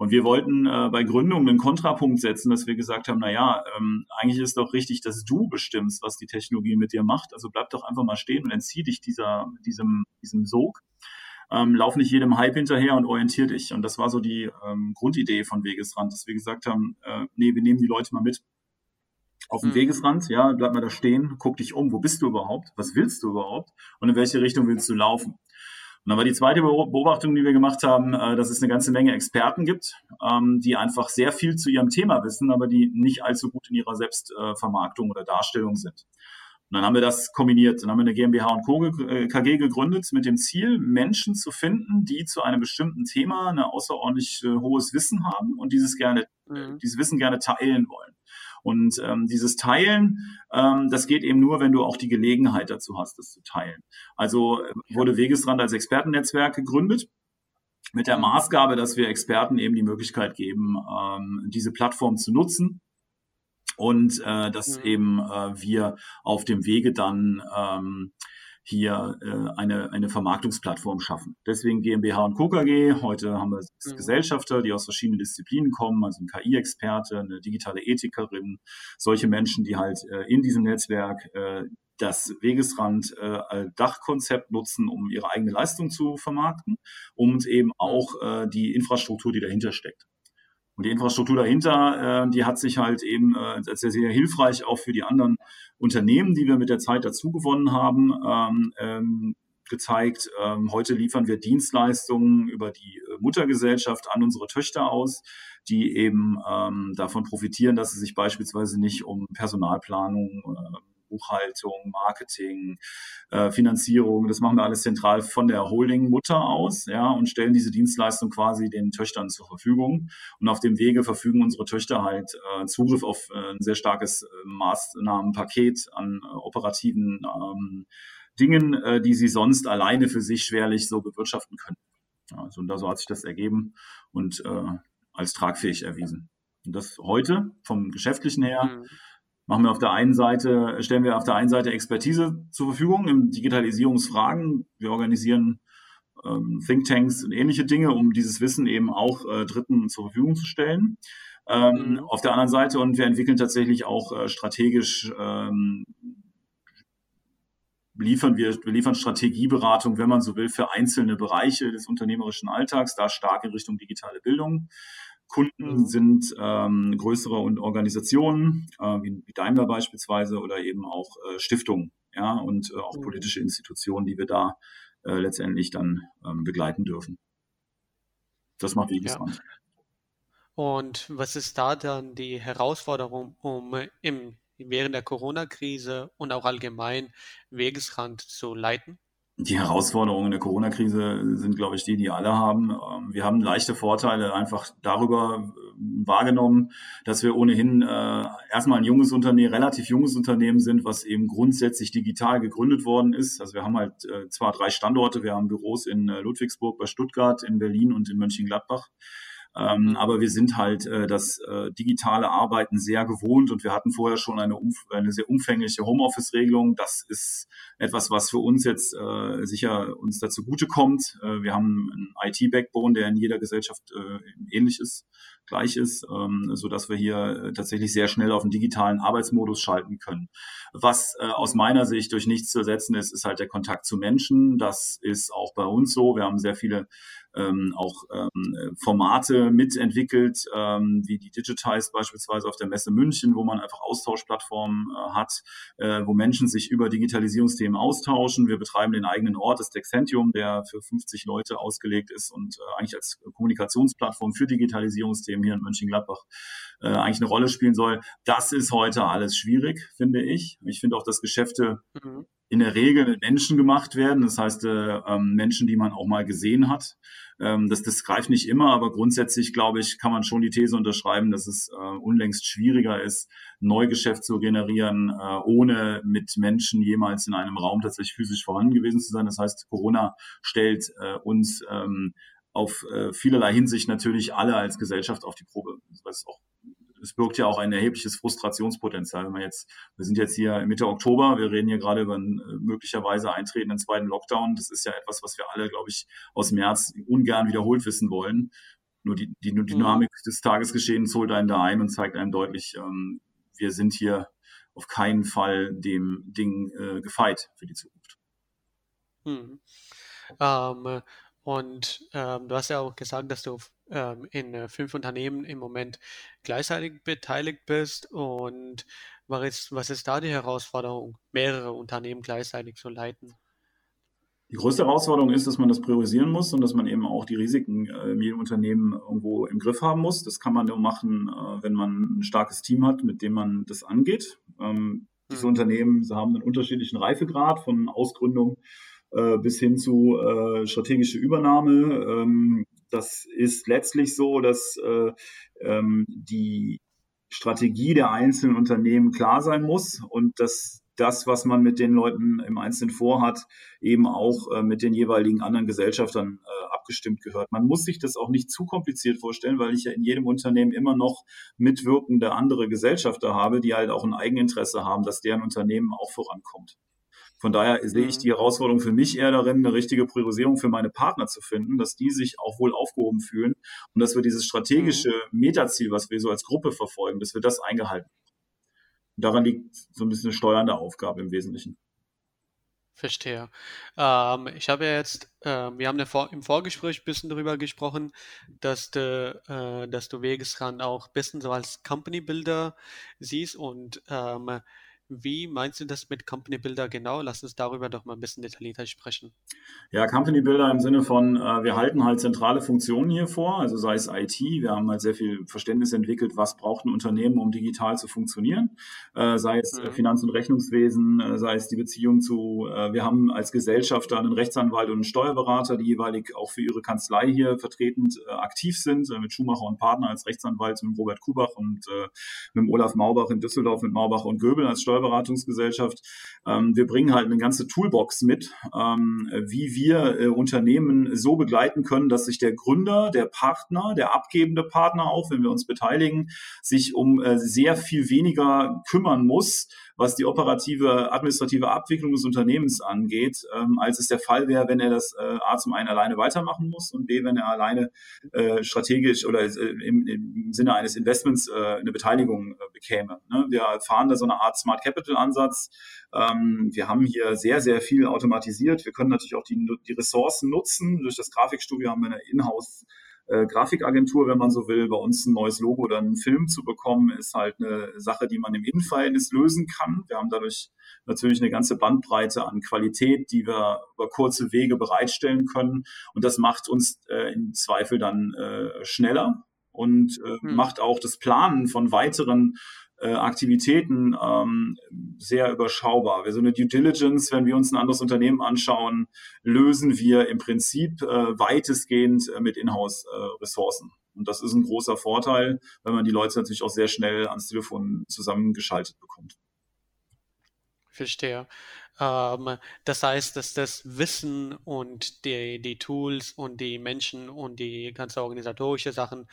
Und wir wollten äh, bei Gründung einen Kontrapunkt setzen, dass wir gesagt haben, na ja, ähm, eigentlich ist doch richtig, dass du bestimmst, was die Technologie mit dir macht. Also bleib doch einfach mal stehen und entzieh dich dieser, diesem, diesem Sog. Ähm, lauf nicht jedem Hype hinterher und orientier dich. Und das war so die ähm, Grundidee von Wegesrand, dass wir gesagt haben, äh, nee, wir nehmen die Leute mal mit auf dem mhm. Wegesrand, ja, bleib mal da stehen, guck dich um, wo bist du überhaupt, was willst du überhaupt und in welche Richtung willst du laufen. Und dann war die zweite Beobachtung, die wir gemacht haben, äh, dass es eine ganze Menge Experten gibt, ähm, die einfach sehr viel zu ihrem Thema wissen, aber die nicht allzu gut in ihrer Selbstvermarktung oder Darstellung sind. Und dann haben wir das kombiniert. Dann haben wir eine GmbH und Co. KG äh, gegründet mit dem Ziel, Menschen zu finden, die zu einem bestimmten Thema ein außerordentlich äh, hohes Wissen haben und dieses gerne, mhm. dieses Wissen gerne teilen wollen. Und ähm, dieses Teilen, ähm, das geht eben nur, wenn du auch die Gelegenheit dazu hast, das zu teilen. Also äh, wurde Wegesrand als Expertennetzwerk gegründet mit der Maßgabe, dass wir Experten eben die Möglichkeit geben, ähm, diese Plattform zu nutzen und äh, dass mhm. eben äh, wir auf dem Wege dann ähm, hier äh, eine, eine Vermarktungsplattform schaffen. Deswegen GmbH und Co. KG. Heute haben wir mhm. Gesellschafter, die aus verschiedenen Disziplinen kommen, also ein KI-Experte, eine digitale Ethikerin, solche Menschen, die halt äh, in diesem Netzwerk äh, das Wegesrand äh, Dachkonzept nutzen, um ihre eigene Leistung zu vermarkten und eben auch äh, die Infrastruktur, die dahinter steckt. Und die Infrastruktur dahinter, äh, die hat sich halt eben äh, sehr, sehr hilfreich auch für die anderen Unternehmen, die wir mit der Zeit dazu gewonnen haben, ähm, ähm, gezeigt. Ähm, heute liefern wir Dienstleistungen über die äh, Muttergesellschaft an unsere Töchter aus, die eben davon profitieren, dass sie sich beispielsweise nicht um Personalplanung, Buchhaltung, Marketing, äh, Finanzierung, das machen wir alles zentral von der Holding-Mutter aus, ja, und stellen diese Dienstleistung quasi den Töchtern zur Verfügung. Und auf dem Wege verfügen unsere Töchter halt äh, Zugriff auf äh, ein sehr starkes Maßnahmenpaket an operativen ähm, Dingen, die sie sonst alleine für sich schwerlich so bewirtschaften können. Also und da so hat sich das ergeben und als tragfähig erwiesen. Und das heute vom Geschäftlichen her mhm machen wir auf der einen Seite, stellen wir auf der einen Seite Expertise zur Verfügung in Digitalisierungsfragen. Wir organisieren ähm, Thinktanks und ähnliche Dinge, um dieses Wissen eben auch äh, Dritten zur Verfügung zu stellen. Ähm, mhm. Auf der anderen Seite und wir entwickeln tatsächlich auch äh, strategisch ähm, liefern wir, wir liefern Strategieberatung, wenn man so will, für einzelne Bereiche des unternehmerischen Alltags, da stark in Richtung digitale Bildung. Kunden mhm. sind ähm, größere und Organisationen, äh, wie, wie, Daimler beispielsweise, oder eben auch äh, Stiftungen, ja, und äh, auch mhm. politische Institutionen, die wir da äh, letztendlich dann ähm, begleiten dürfen. Das macht Wegesrand. Ja. Und was ist da dann die Herausforderung, um im, während der Corona-Krise und auch allgemein Wegesrand zu leiten? Die Herausforderungen der Corona-Krise sind, glaube ich, die, die alle haben. Ähm, wir haben leichte Vorteile einfach darüber äh, wahrgenommen, dass wir ohnehin äh, erstmal ein junges Unternehmen, relativ junges Unternehmen sind, was eben grundsätzlich digital gegründet worden ist. Also wir haben halt äh, zwar drei Standorte, wir haben Büros in äh, Ludwigsburg, bei Stuttgart, in Berlin und in Mönchengladbach. Ähm, aber wir sind halt äh, das äh, digitale Arbeiten sehr gewohnt und wir hatten vorher schon eine, eine sehr umfängliche Homeoffice-Regelung. Das ist etwas, was für uns jetzt äh, sicher uns dazu gute kommt. Äh, wir haben einen IT-Backbone, der in jeder Gesellschaft äh, ähnlich ist, gleich ist, ähm, so dass wir hier äh, tatsächlich sehr schnell auf den digitalen Arbeitsmodus schalten können. Was äh, aus meiner Sicht durch nichts zu ersetzen ist, ist halt der Kontakt zu Menschen. Das ist auch bei uns so. Wir haben sehr viele ähm, auch ähm, Formate mitentwickelt, ähm, wie die Digitize beispielsweise auf der Messe München, wo man einfach Austauschplattformen äh, hat, äh, wo Menschen sich über Digitalisierungsthemen austauschen. Wir betreiben den eigenen Ort, das Texentium, der für 50 Leute ausgelegt ist und äh, eigentlich als Kommunikationsplattform für Digitalisierungsthemen hier in Mönchengladbach äh, eigentlich eine Rolle spielen soll. Das ist heute alles schwierig, finde ich. Ich finde auch, dass Geschäfte mhm in der Regel mit Menschen gemacht werden. Das heißt, äh, ähm, Menschen, die man auch mal gesehen hat. Ähm, das, das greift nicht immer, aber grundsätzlich, glaube ich, kann man schon die These unterschreiben, dass es äh, unlängst schwieriger ist, Neugeschäft zu generieren, äh, ohne mit Menschen jemals in einem Raum tatsächlich physisch vorhanden gewesen zu sein. Das heißt, Corona stellt äh, uns ähm, auf äh, vielerlei Hinsicht natürlich alle als Gesellschaft auf die Probe, was auch es birgt ja auch ein erhebliches Frustrationspotenzial. Wenn man jetzt, wir sind jetzt hier Mitte Oktober, wir reden hier gerade über einen äh, möglicherweise eintretenden zweiten Lockdown. Das ist ja etwas, was wir alle, glaube ich, aus März ungern wiederholt wissen wollen. Nur die, die mhm. Dynamik mhm. des Tagesgeschehens holt einen da ein und zeigt einem deutlich, ähm, wir sind hier auf keinen Fall dem Ding äh, gefeit für die Zukunft. Mhm. Ähm, und ähm, du hast ja auch gesagt, dass du ähm, in äh, fünf Unternehmen im Moment gleichzeitig beteiligt bist. Und was ist, was ist da die Herausforderung, mehrere Unternehmen gleichzeitig zu leiten? Die größte Herausforderung ist, dass man das priorisieren muss und dass man eben auch die Risiken äh, in jedem Unternehmen irgendwo im Griff haben muss. Das kann man nur machen, äh, wenn man ein starkes Team hat, mit dem man das angeht. Ähm, diese hm. Unternehmen haben einen unterschiedlichen Reifegrad von Ausgründung äh, bis hin zu äh, strategische Übernahme. Ähm, das ist letztlich so, dass äh, ähm, die Strategie der einzelnen Unternehmen klar sein muss und dass das, was man mit den Leuten im Einzelnen vorhat, eben auch äh, mit den jeweiligen anderen Gesellschaftern äh, abgestimmt gehört. Man muss sich das auch nicht zu kompliziert vorstellen, weil ich ja in jedem Unternehmen immer noch mitwirkende andere Gesellschafter habe, die halt auch ein Eigeninteresse haben, dass deren Unternehmen auch vorankommt. Von daher sehe ich mhm. die Herausforderung für mich eher darin, eine richtige Priorisierung für meine Partner zu finden, dass die sich auch wohl aufgehoben fühlen und dass wir dieses strategische mhm. Metaziel, was wir so als Gruppe verfolgen, dass wir das eingehalten haben. Daran liegt so ein bisschen eine steuernde Aufgabe im Wesentlichen. Verstehe. Ähm, ich habe ja jetzt, äh, wir haben ja vor, im Vorgespräch ein bisschen darüber gesprochen, dass du, äh, dass du Wegesrand auch ein bisschen so als Company Builder siehst und ähm, wie meinst du das mit Company Builder genau? Lass uns darüber doch mal ein bisschen detaillierter sprechen. Ja, Company Builder im Sinne von, äh, wir halten halt zentrale Funktionen hier vor, also sei es IT, wir haben halt sehr viel Verständnis entwickelt, was braucht ein Unternehmen, um digital zu funktionieren, äh, sei es äh, mhm. Finanz- und Rechnungswesen, äh, sei es die Beziehung zu, äh, wir haben als Gesellschafter einen Rechtsanwalt und einen Steuerberater, die jeweilig auch für ihre Kanzlei hier vertretend äh, aktiv sind, mit Schumacher und Partner als Rechtsanwalt, mit Robert Kubach und mit Olaf Maubach in Düsseldorf, mit Maubach und Göbel als Steuerberater Steuerberatungsgesellschaft. Ähm, wir bringen halt eine ganze Toolbox mit, ähm, wie wir äh, Unternehmen so begleiten können, dass sich der Gründer, der Partner, der abgebende Partner auch, wenn wir uns beteiligen, sich um äh, sehr viel weniger kümmern muss, was die operative, administrative Abwicklung des Unternehmens angeht, ähm, als es der Fall wäre, wenn er das äh, A zum einen alleine weitermachen muss und B, wenn er alleine äh, strategisch oder äh, im, im, Sinne eines Investments äh, eine Beteiligung äh, bekäme. Ne? Wir fahren da so eine Art Smart Capital Ansatz. Ähm, wir haben hier sehr, sehr viel automatisiert. Wir können natürlich auch die, die Ressourcen nutzen. Durch das Grafikstudio haben wir eine Inhouse äh, Grafikagentur, wenn man so will. Bei uns ein neues Logo oder einen Film zu bekommen, ist halt eine Sache, die man im Innenverhältnis lösen kann. Wir haben dadurch natürlich eine ganze Bandbreite an Qualität, die wir über kurze Wege bereitstellen können. Und das macht uns äh, im Zweifel dann äh, schneller und äh, hm. macht auch das Planen von weiteren äh, Aktivitäten ähm, sehr überschaubar. Wir so eine Due Diligence, wenn wir uns ein anderes Unternehmen anschauen, lösen wir im Prinzip äh, weitestgehend äh, mit Inhouse-Ressourcen. Und das ist ein großer Vorteil, wenn man die Leute natürlich auch sehr schnell ans Telefon zusammengeschaltet bekommt. Verstehe. Ähm, das heißt, dass das Wissen und die, die Tools und die Menschen und die ganze organisatorische Sachen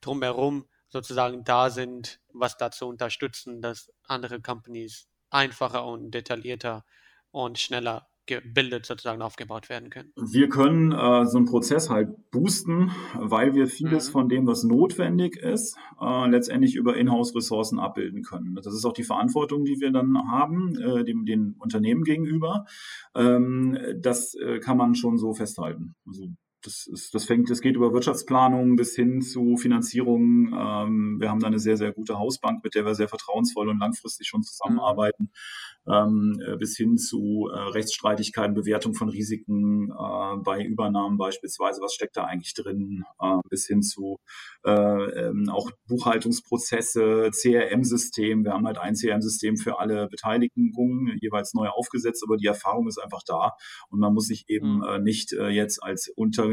drumherum sozusagen da sind, was dazu unterstützen, dass andere Companies einfacher und detaillierter und schneller gebildet sozusagen aufgebaut werden können. Wir können äh, so einen Prozess halt boosten, weil wir vieles mhm. von dem, was notwendig ist, äh, letztendlich über Inhouse-Ressourcen abbilden können. Das ist auch die Verantwortung, die wir dann haben, äh, dem den Unternehmen gegenüber. Ähm, das äh, kann man schon so festhalten. Also das, ist, das fängt, das geht über Wirtschaftsplanung bis hin zu Finanzierung. Ähm, wir haben da eine sehr, sehr gute Hausbank, mit der wir sehr vertrauensvoll und langfristig schon zusammenarbeiten. Mhm ähm, äh, bis hin zu äh, Rechtsstreitigkeiten, Bewertung von Risiken äh, bei Übernahmen beispielsweise, was steckt da eigentlich drin, äh, bis hin zu äh, ähm, auch Buchhaltungsprozesse, CRM-System. Wir haben halt ein CRM-System für alle Beteiligungen jeweils neu aufgesetzt, aber die Erfahrung ist einfach da und man muss sich eben mhm. äh, nicht jetzt als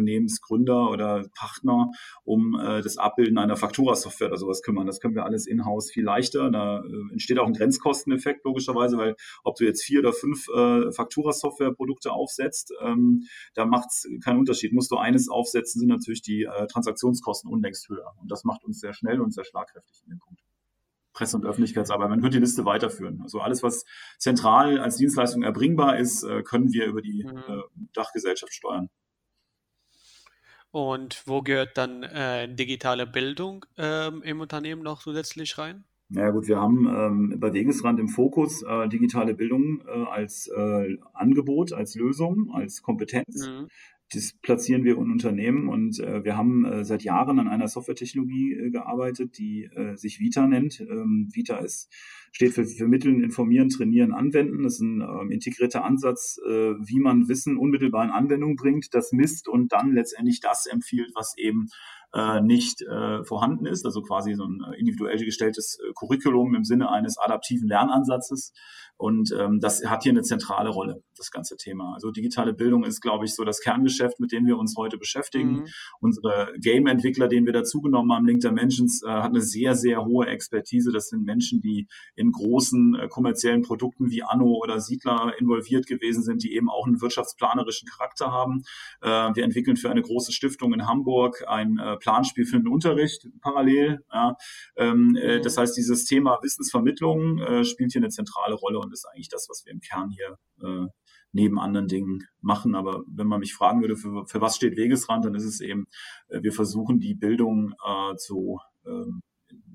Unternehmensgründer oder Partner um äh, das Abbilden einer Faktura-Software oder sowas kümmern. Das können wir alles in-house viel leichter. Da äh, entsteht auch ein Grenzkosteneffekt logischerweise, weil ob du jetzt vier oder fünf äh, Faktura-Software-Produkte aufsetzt, ähm, da macht es keinen Unterschied. Musst du eines aufsetzen, sind natürlich die äh, Transaktionskosten unlängst höher. Und das macht uns sehr schnell und sehr schlagkräftig in dem Punkt. Presse- und Öffentlichkeitsarbeit. Man könnte die Liste weiterführen. Also alles, was zentral als Dienstleistung erbringbar ist, äh, können wir über die mhm. äh, Dachgesellschaft steuern. Und wo gehört dann äh, digitale Bildung ähm, im Unternehmen noch zusätzlich rein? Ja gut, wir haben ähm, bei Wegesrand im Fokus äh, digitale Bildung äh, als äh, Angebot, als Lösung, als Kompetenz. Mhm. Das platzieren wir in Unternehmen und äh, wir haben äh, seit Jahren an einer Softwaretechnologie gearbeitet, die sich Vita nennt. Ähm, Vita ist, steht für Vermitteln, Informieren, Trainieren, Anwenden. Das ist ein ähm, integrierter Ansatz, äh, wie man Wissen unmittelbar in Anwendung bringt, das misst und dann letztendlich das empfiehlt, was eben äh, nicht äh, vorhanden ist, also quasi so ein äh, individuell gestelltes äh, Curriculum im Sinne eines adaptiven Lernansatzes. Und ähm, das hat hier eine zentrale Rolle, das ganze Thema. Also digitale Bildung ist, glaube ich, so das Kerngeschäft, mit dem wir uns heute beschäftigen. Mhm. Unsere Game-Entwickler, den wir dazugenommen haben, Link Dimensions, äh, hat eine sehr, sehr hohe Expertise. Das sind Menschen, die in großen äh, kommerziellen Produkten wie Anno oder Siedler involviert gewesen sind, die eben auch einen wirtschaftsplanerischen Charakter haben. Äh, wir entwickeln für eine große Stiftung in Hamburg ein äh, Planspiel für den Unterricht parallel. Ja. Ähm, äh, mhm. Das heißt, dieses Thema Wissensvermittlung äh, spielt hier eine zentrale Rolle und ist eigentlich das, was wir im Kern hier äh, neben anderen Dingen machen. Aber wenn man mich fragen würde, für, für was steht Wegesrand, dann ist es eben, äh, wir versuchen die Bildung äh, zu ähm,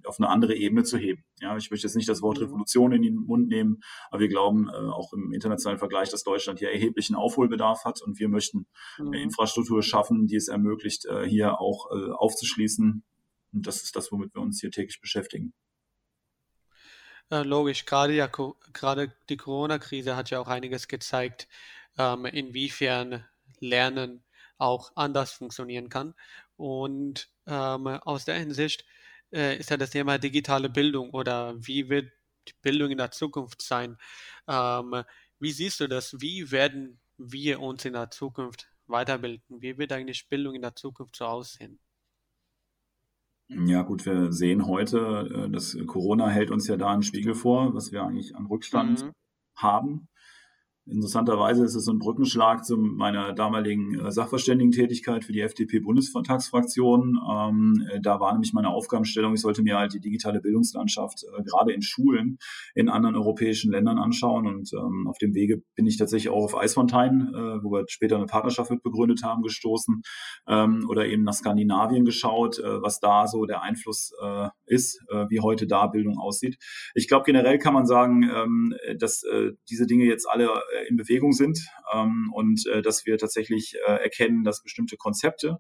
auf eine andere Ebene zu heben. Ja, ich möchte jetzt nicht das Wort mhm. Revolution in den Mund nehmen, aber wir glauben äh, auch im internationalen Vergleich, dass Deutschland hier erheblichen Aufholbedarf hat und wir möchten mhm. eine Infrastruktur schaffen, die es ermöglicht, äh, hier auch äh, aufzuschließen. Und das ist das, womit wir uns hier täglich beschäftigen. Äh, logisch, gerade ja, gerade die Corona-Krise hat ja auch einiges gezeigt, ähm, inwiefern Lernen auch anders funktionieren kann. Und ähm, aus der Hinsicht äh, ist ja das Thema digitale Bildung oder wie wird Bildung in der Zukunft sein? Ähm, wie siehst du das? Wie werden wir uns in der Zukunft weiterbilden? Wie wird eigentlich Bildung in der Zukunft so aussehen? Ja, gut, wir sehen heute, äh, dass Corona hält uns ja da einen Spiegel vor, was wir eigentlich an Rückstand mhm. haben. Interessanterweise ist es so ein Brückenschlag zu meiner damaligen äh, Sachverständigentätigkeit für die FDP-Bundesvertragsfraktion. Ähm, äh, da war nämlich meine Aufgabenstellung, ich sollte mir halt die digitale Bildungslandschaft äh, gerade in Schulen in anderen europäischen Ländern anschauen. Und ähm, auf dem Wege bin ich tatsächlich auch auf Eisfontein, wo wir später eine Partnerschaft mit begründet haben, gestoßen. Ähm, oder eben nach Skandinavien geschaut, was da so der Einfluss ist, wie heute da Bildung aussieht. Ich glaube, generell kann man sagen, dass diese Dinge jetzt alle in Bewegung sind ähm, und äh, dass wir tatsächlich äh, erkennen, dass bestimmte Konzepte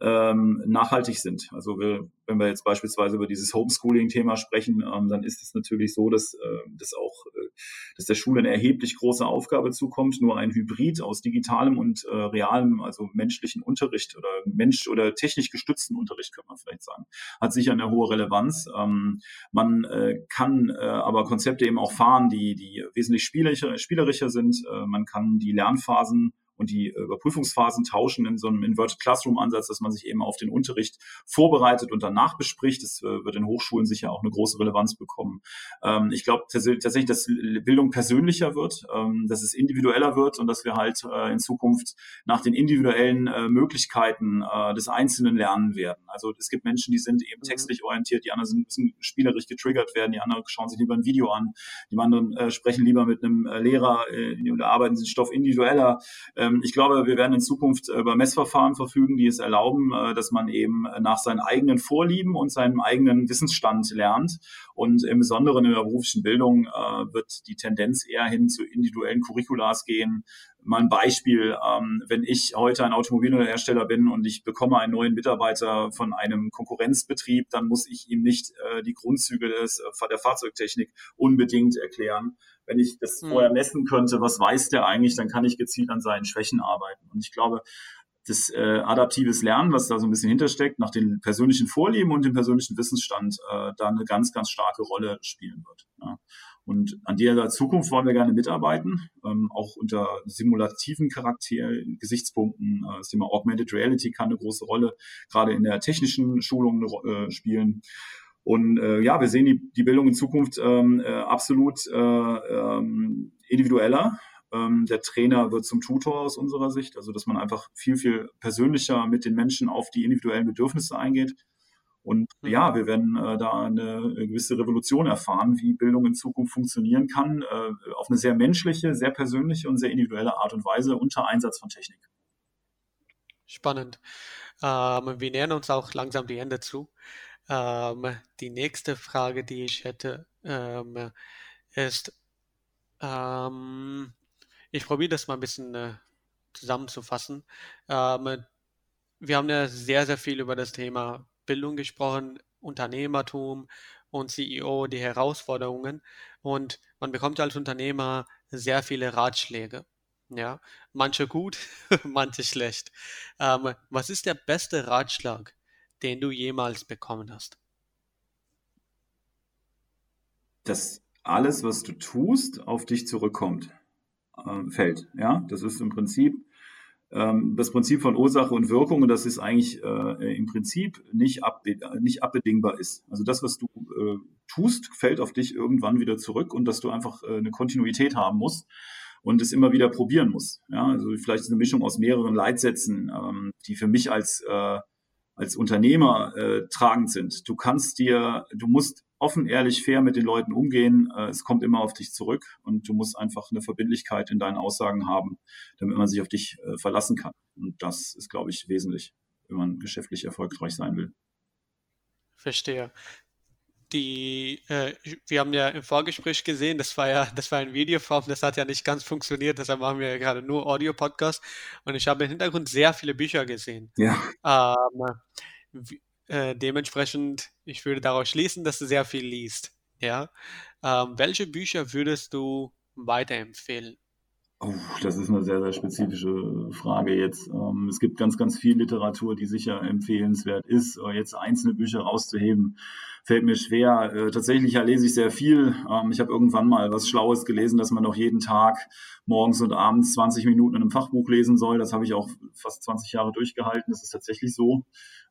ähm, nachhaltig sind. Also wir, wenn wir jetzt beispielsweise über dieses Homeschooling-Thema sprechen, ähm, dann ist es natürlich so, dass, äh, dass auch äh, dass der Schule eine erheblich große Aufgabe zukommt. Nur ein Hybrid aus digitalem und äh, realem, also menschlichen Unterricht oder Mensch oder technisch gestützten Unterricht, könnte man vielleicht sagen, hat sicher eine hohe Relevanz. Ähm, man äh, kann äh, aber Konzepte eben auch fahren, die, die wesentlich spielerischer, spielerischer sind. Äh, man kann die Lernphasen und die äh, Überprüfungsphasen tauschen in so einem Inverted Classroom Ansatz, dass man sich eben auf den Unterricht vorbereitet und danach bespricht. Das äh, wird in Hochschulen sicher auch eine große Relevanz bekommen. Ähm, ich glaube tatsächlich, dass Bildung persönlicher wird, ähm, dass es individueller wird und dass wir halt äh, in Zukunft nach den individuellen Möglichkeiten des Einzelnen lernen werden. Also es gibt Menschen, die sind eben mhm. textlich orientiert, die anderen müssen spielerisch getriggert werden, die anderen schauen sich lieber ein Video an, die anderen sprechen lieber mit einem Lehrer oder arbeiten den Stoff individueller. Ähm, ich glaube, wir werden in Zukunft über Messverfahren verfügen, die es erlauben, äh, dass man eben nach seinen eigenen Vorlieben und seinem eigenen Wissensstand lernt. Und im Besonderen in der beruflichen Bildung äh, wird die Tendenz eher hin zu individuellen Curriculars gehen, Mal ein Beispiel, ähm, wenn ich heute ein Automobilhersteller bin und ich bekomme einen neuen Mitarbeiter von einem Konkurrenzbetrieb, dann muss ich ihm nicht äh, die Grundzüge des, äh, der Fahrzeugtechnik unbedingt erklären. Wenn ich das hm. vorher messen könnte, was weiß der eigentlich, dann kann ich gezielt an seinen Schwächen arbeiten. Und ich glaube, das äh, adaptives Lernen, was da so ein bisschen hintersteckt, nach den persönlichen Vorlieben und dem persönlichen Wissensstand, äh, da eine ganz, ganz starke Rolle spielen wird. Ja. Und an dieser Zukunft wollen wir gerne mitarbeiten, ähm, auch unter simulativen Charakter, Gesichtspunkten. Äh, das Thema Augmented Reality kann eine große Rolle gerade in der technischen Schulung äh, spielen. Und äh, ja, wir sehen die, die Bildung in Zukunft ähm, äh, absolut äh, ähm, individueller. Ähm, der Trainer wird zum Tutor aus unserer Sicht, also dass man einfach viel, viel persönlicher mit den Menschen auf die individuellen Bedürfnisse eingeht. Und mhm. ja, wir werden äh, da eine gewisse Revolution erfahren, wie Bildung in Zukunft funktionieren kann, äh, auf eine sehr menschliche, sehr persönliche und sehr individuelle Art und Weise unter Einsatz von Technik. Spannend. Ähm, wir nähern uns auch langsam die Ende zu. Ähm, die nächste Frage, die ich hätte, ähm, ist, ähm, ich probiere das mal ein bisschen äh, zusammenzufassen. Ähm, wir haben ja sehr, sehr viel über das Thema Bildung gesprochen, Unternehmertum und CEO, die Herausforderungen. Und man bekommt als Unternehmer sehr viele Ratschläge. Ja, manche gut, manche schlecht. Ähm, was ist der beste Ratschlag, den du jemals bekommen hast? Dass alles, was du tust, auf dich zurückkommt, äh, fällt. Ja, das ist im Prinzip ähm, das Prinzip von Ursache und Wirkung und das ist eigentlich äh, im Prinzip nicht, ab, nicht abbedingbar ist. Also das, was du äh, tust, fällt auf dich irgendwann wieder zurück und dass du einfach äh, eine Kontinuität haben musst und es immer wieder probieren musst. Ja, also vielleicht eine Mischung aus mehreren Leitsätzen, ähm, die für mich als äh, als Unternehmer äh, tragend sind. Du kannst dir, du musst offen, ehrlich, fair mit den Leuten umgehen. Äh, es kommt immer auf dich zurück und du musst einfach eine Verbindlichkeit in deinen Aussagen haben, damit man sich auf dich äh, verlassen kann. Und das ist, glaube ich, wesentlich, wenn man geschäftlich erfolgreich sein will. Verstehe. Die, äh, wir haben ja im Vorgespräch gesehen, das war ja, das war ein Videoform, das hat ja nicht ganz funktioniert, deshalb machen wir ja gerade nur Audio-Podcast und ich habe im Hintergrund sehr viele Bücher gesehen. Ja. Ähm, äh, dementsprechend, ich würde daraus schließen, dass du sehr viel liest. Ja. Ähm, welche Bücher würdest du weiterempfehlen? Das ist eine sehr, sehr spezifische Frage jetzt. Ähm, es gibt ganz, ganz viel Literatur, die sicher empfehlenswert ist. Äh, jetzt einzelne Bücher rauszuheben, fällt mir schwer. Äh, tatsächlich lese ich sehr viel. Ähm, ich habe irgendwann mal was Schlaues gelesen, dass man doch jeden Tag morgens und abends 20 Minuten in einem Fachbuch lesen soll. Das habe ich auch fast 20 Jahre durchgehalten. Das ist tatsächlich so.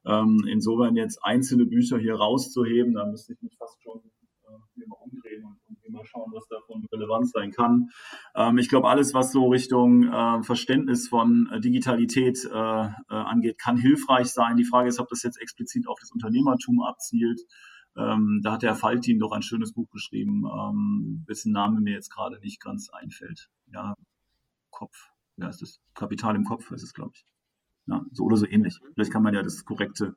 Ähm, insofern jetzt einzelne Bücher hier rauszuheben, da müsste ich mich fast schon äh, immer umdrehen und mal schauen, was davon relevant sein kann. Ähm, ich glaube, alles, was so Richtung äh, Verständnis von äh, Digitalität äh, äh, angeht, kann hilfreich sein. Die Frage ist, ob das jetzt explizit auf das Unternehmertum abzielt. Ähm, da hat der Faltin doch ein schönes Buch geschrieben, ähm, dessen Name mir jetzt gerade nicht ganz einfällt. Ja, Kopf. Ja, ist das Kapital im Kopf, ist es, glaube ich. Ja, so oder so ähnlich. Vielleicht kann man ja das Korrekte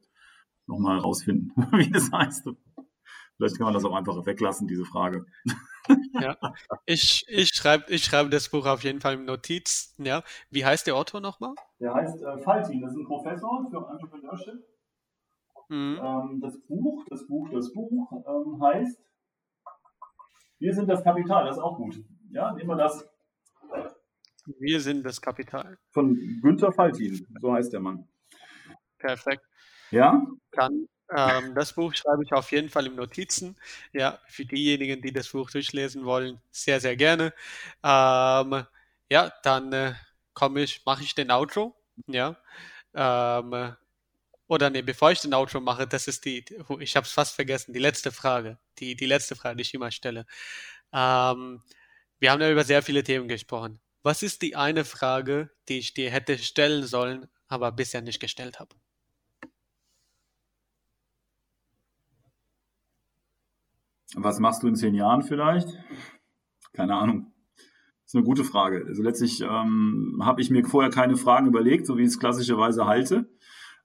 nochmal rausfinden, wie das heißt. Vielleicht kann man das auch einfach weglassen, diese Frage. Ja, ich, ich schreibe ich schreib das Buch auf jeden Fall im Notiz. Ja. Wie heißt der Autor nochmal? Der heißt äh, Faltin, das ist ein Professor für Entrepreneurship. Mhm. Ähm, das Buch, das Buch, das Buch ähm, heißt Wir sind das Kapital, das ist auch gut. Ja, nehmen wir das. Wir sind das Kapital. Von Günther Faltin, so heißt der Mann. Perfekt. Ja? Kann, ähm, das Buch schreibe ich auf jeden Fall im Notizen. Ja, für diejenigen, die das Buch durchlesen wollen, sehr, sehr gerne. Ähm, ja, dann äh, komme ich, mache ich den Outro. Ja. Ähm, oder nee, bevor ich den Outro mache, das ist die, ich habe es fast vergessen, die letzte Frage. Die, die letzte Frage, die ich immer stelle. Ähm, wir haben ja über sehr viele Themen gesprochen. Was ist die eine Frage, die ich dir hätte stellen sollen, aber bisher nicht gestellt habe? Was machst du in zehn Jahren vielleicht? Keine Ahnung. Das ist eine gute Frage. Also letztlich ähm, habe ich mir vorher keine Fragen überlegt, so wie ich es klassischerweise halte.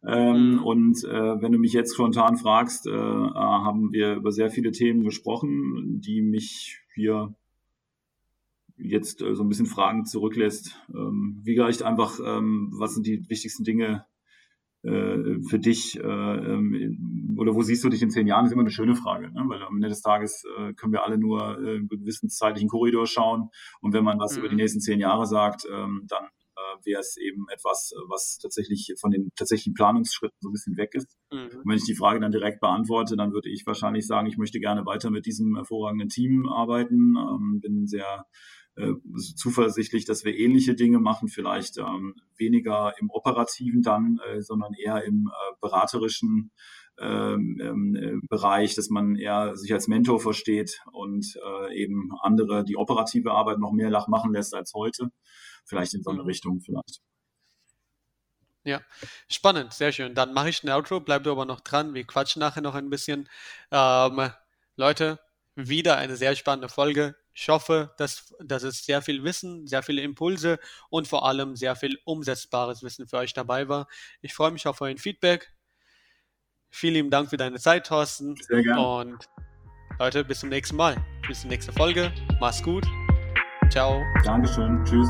Ähm, mhm. Und äh, wenn du mich jetzt spontan fragst, äh, haben wir über sehr viele Themen gesprochen, die mich hier jetzt äh, so ein bisschen Fragen zurücklässt. Ähm, wie vielleicht einfach, ähm, was sind die wichtigsten Dinge, für dich äh, ähm, oder wo siehst du dich in zehn Jahren, ist immer eine schöne Frage, ne? weil am Ende des Tages äh, können wir alle nur äh, einen gewissen zeitlichen Korridor schauen und wenn man was mhm. über die nächsten zehn Jahre sagt, ähm, dann äh, wäre es eben etwas, was tatsächlich von den tatsächlichen Planungsschritten so ein bisschen weg ist. Mhm. Und wenn ich die Frage dann direkt beantworte, dann würde ich wahrscheinlich sagen, ich möchte gerne weiter mit diesem hervorragenden Team arbeiten, ähm, bin sehr äh, zuversichtlich, dass wir ähnliche Dinge machen, vielleicht ähm, weniger im operativen dann, äh, sondern eher im äh, beraterischen ähm, ähm äh, Bereich, dass man eher sich als Mentor versteht und äh, eben andere die operative Arbeit noch mehr lach machen lässt als heute. Vielleicht in so eine mhm. Richtung vielleicht. Ja, spannend, sehr schön. Dann mache ich ein Outro, bleib du aber noch dran. Wir quatschen nachher noch ein bisschen. Ähm, Leute, wieder eine sehr spannende Folge. Ich hoffe, dass, dass es sehr viel Wissen, sehr viele Impulse und vor allem sehr viel umsetzbares Wissen für euch dabei war. Ich freue mich auf euer Feedback. Vielen lieben Dank für deine Zeit, Thorsten. Sehr gerne. Und Leute, bis zum nächsten Mal. Bis zur nächsten Folge. Mach's gut. Ciao. Dankeschön. Tschüss.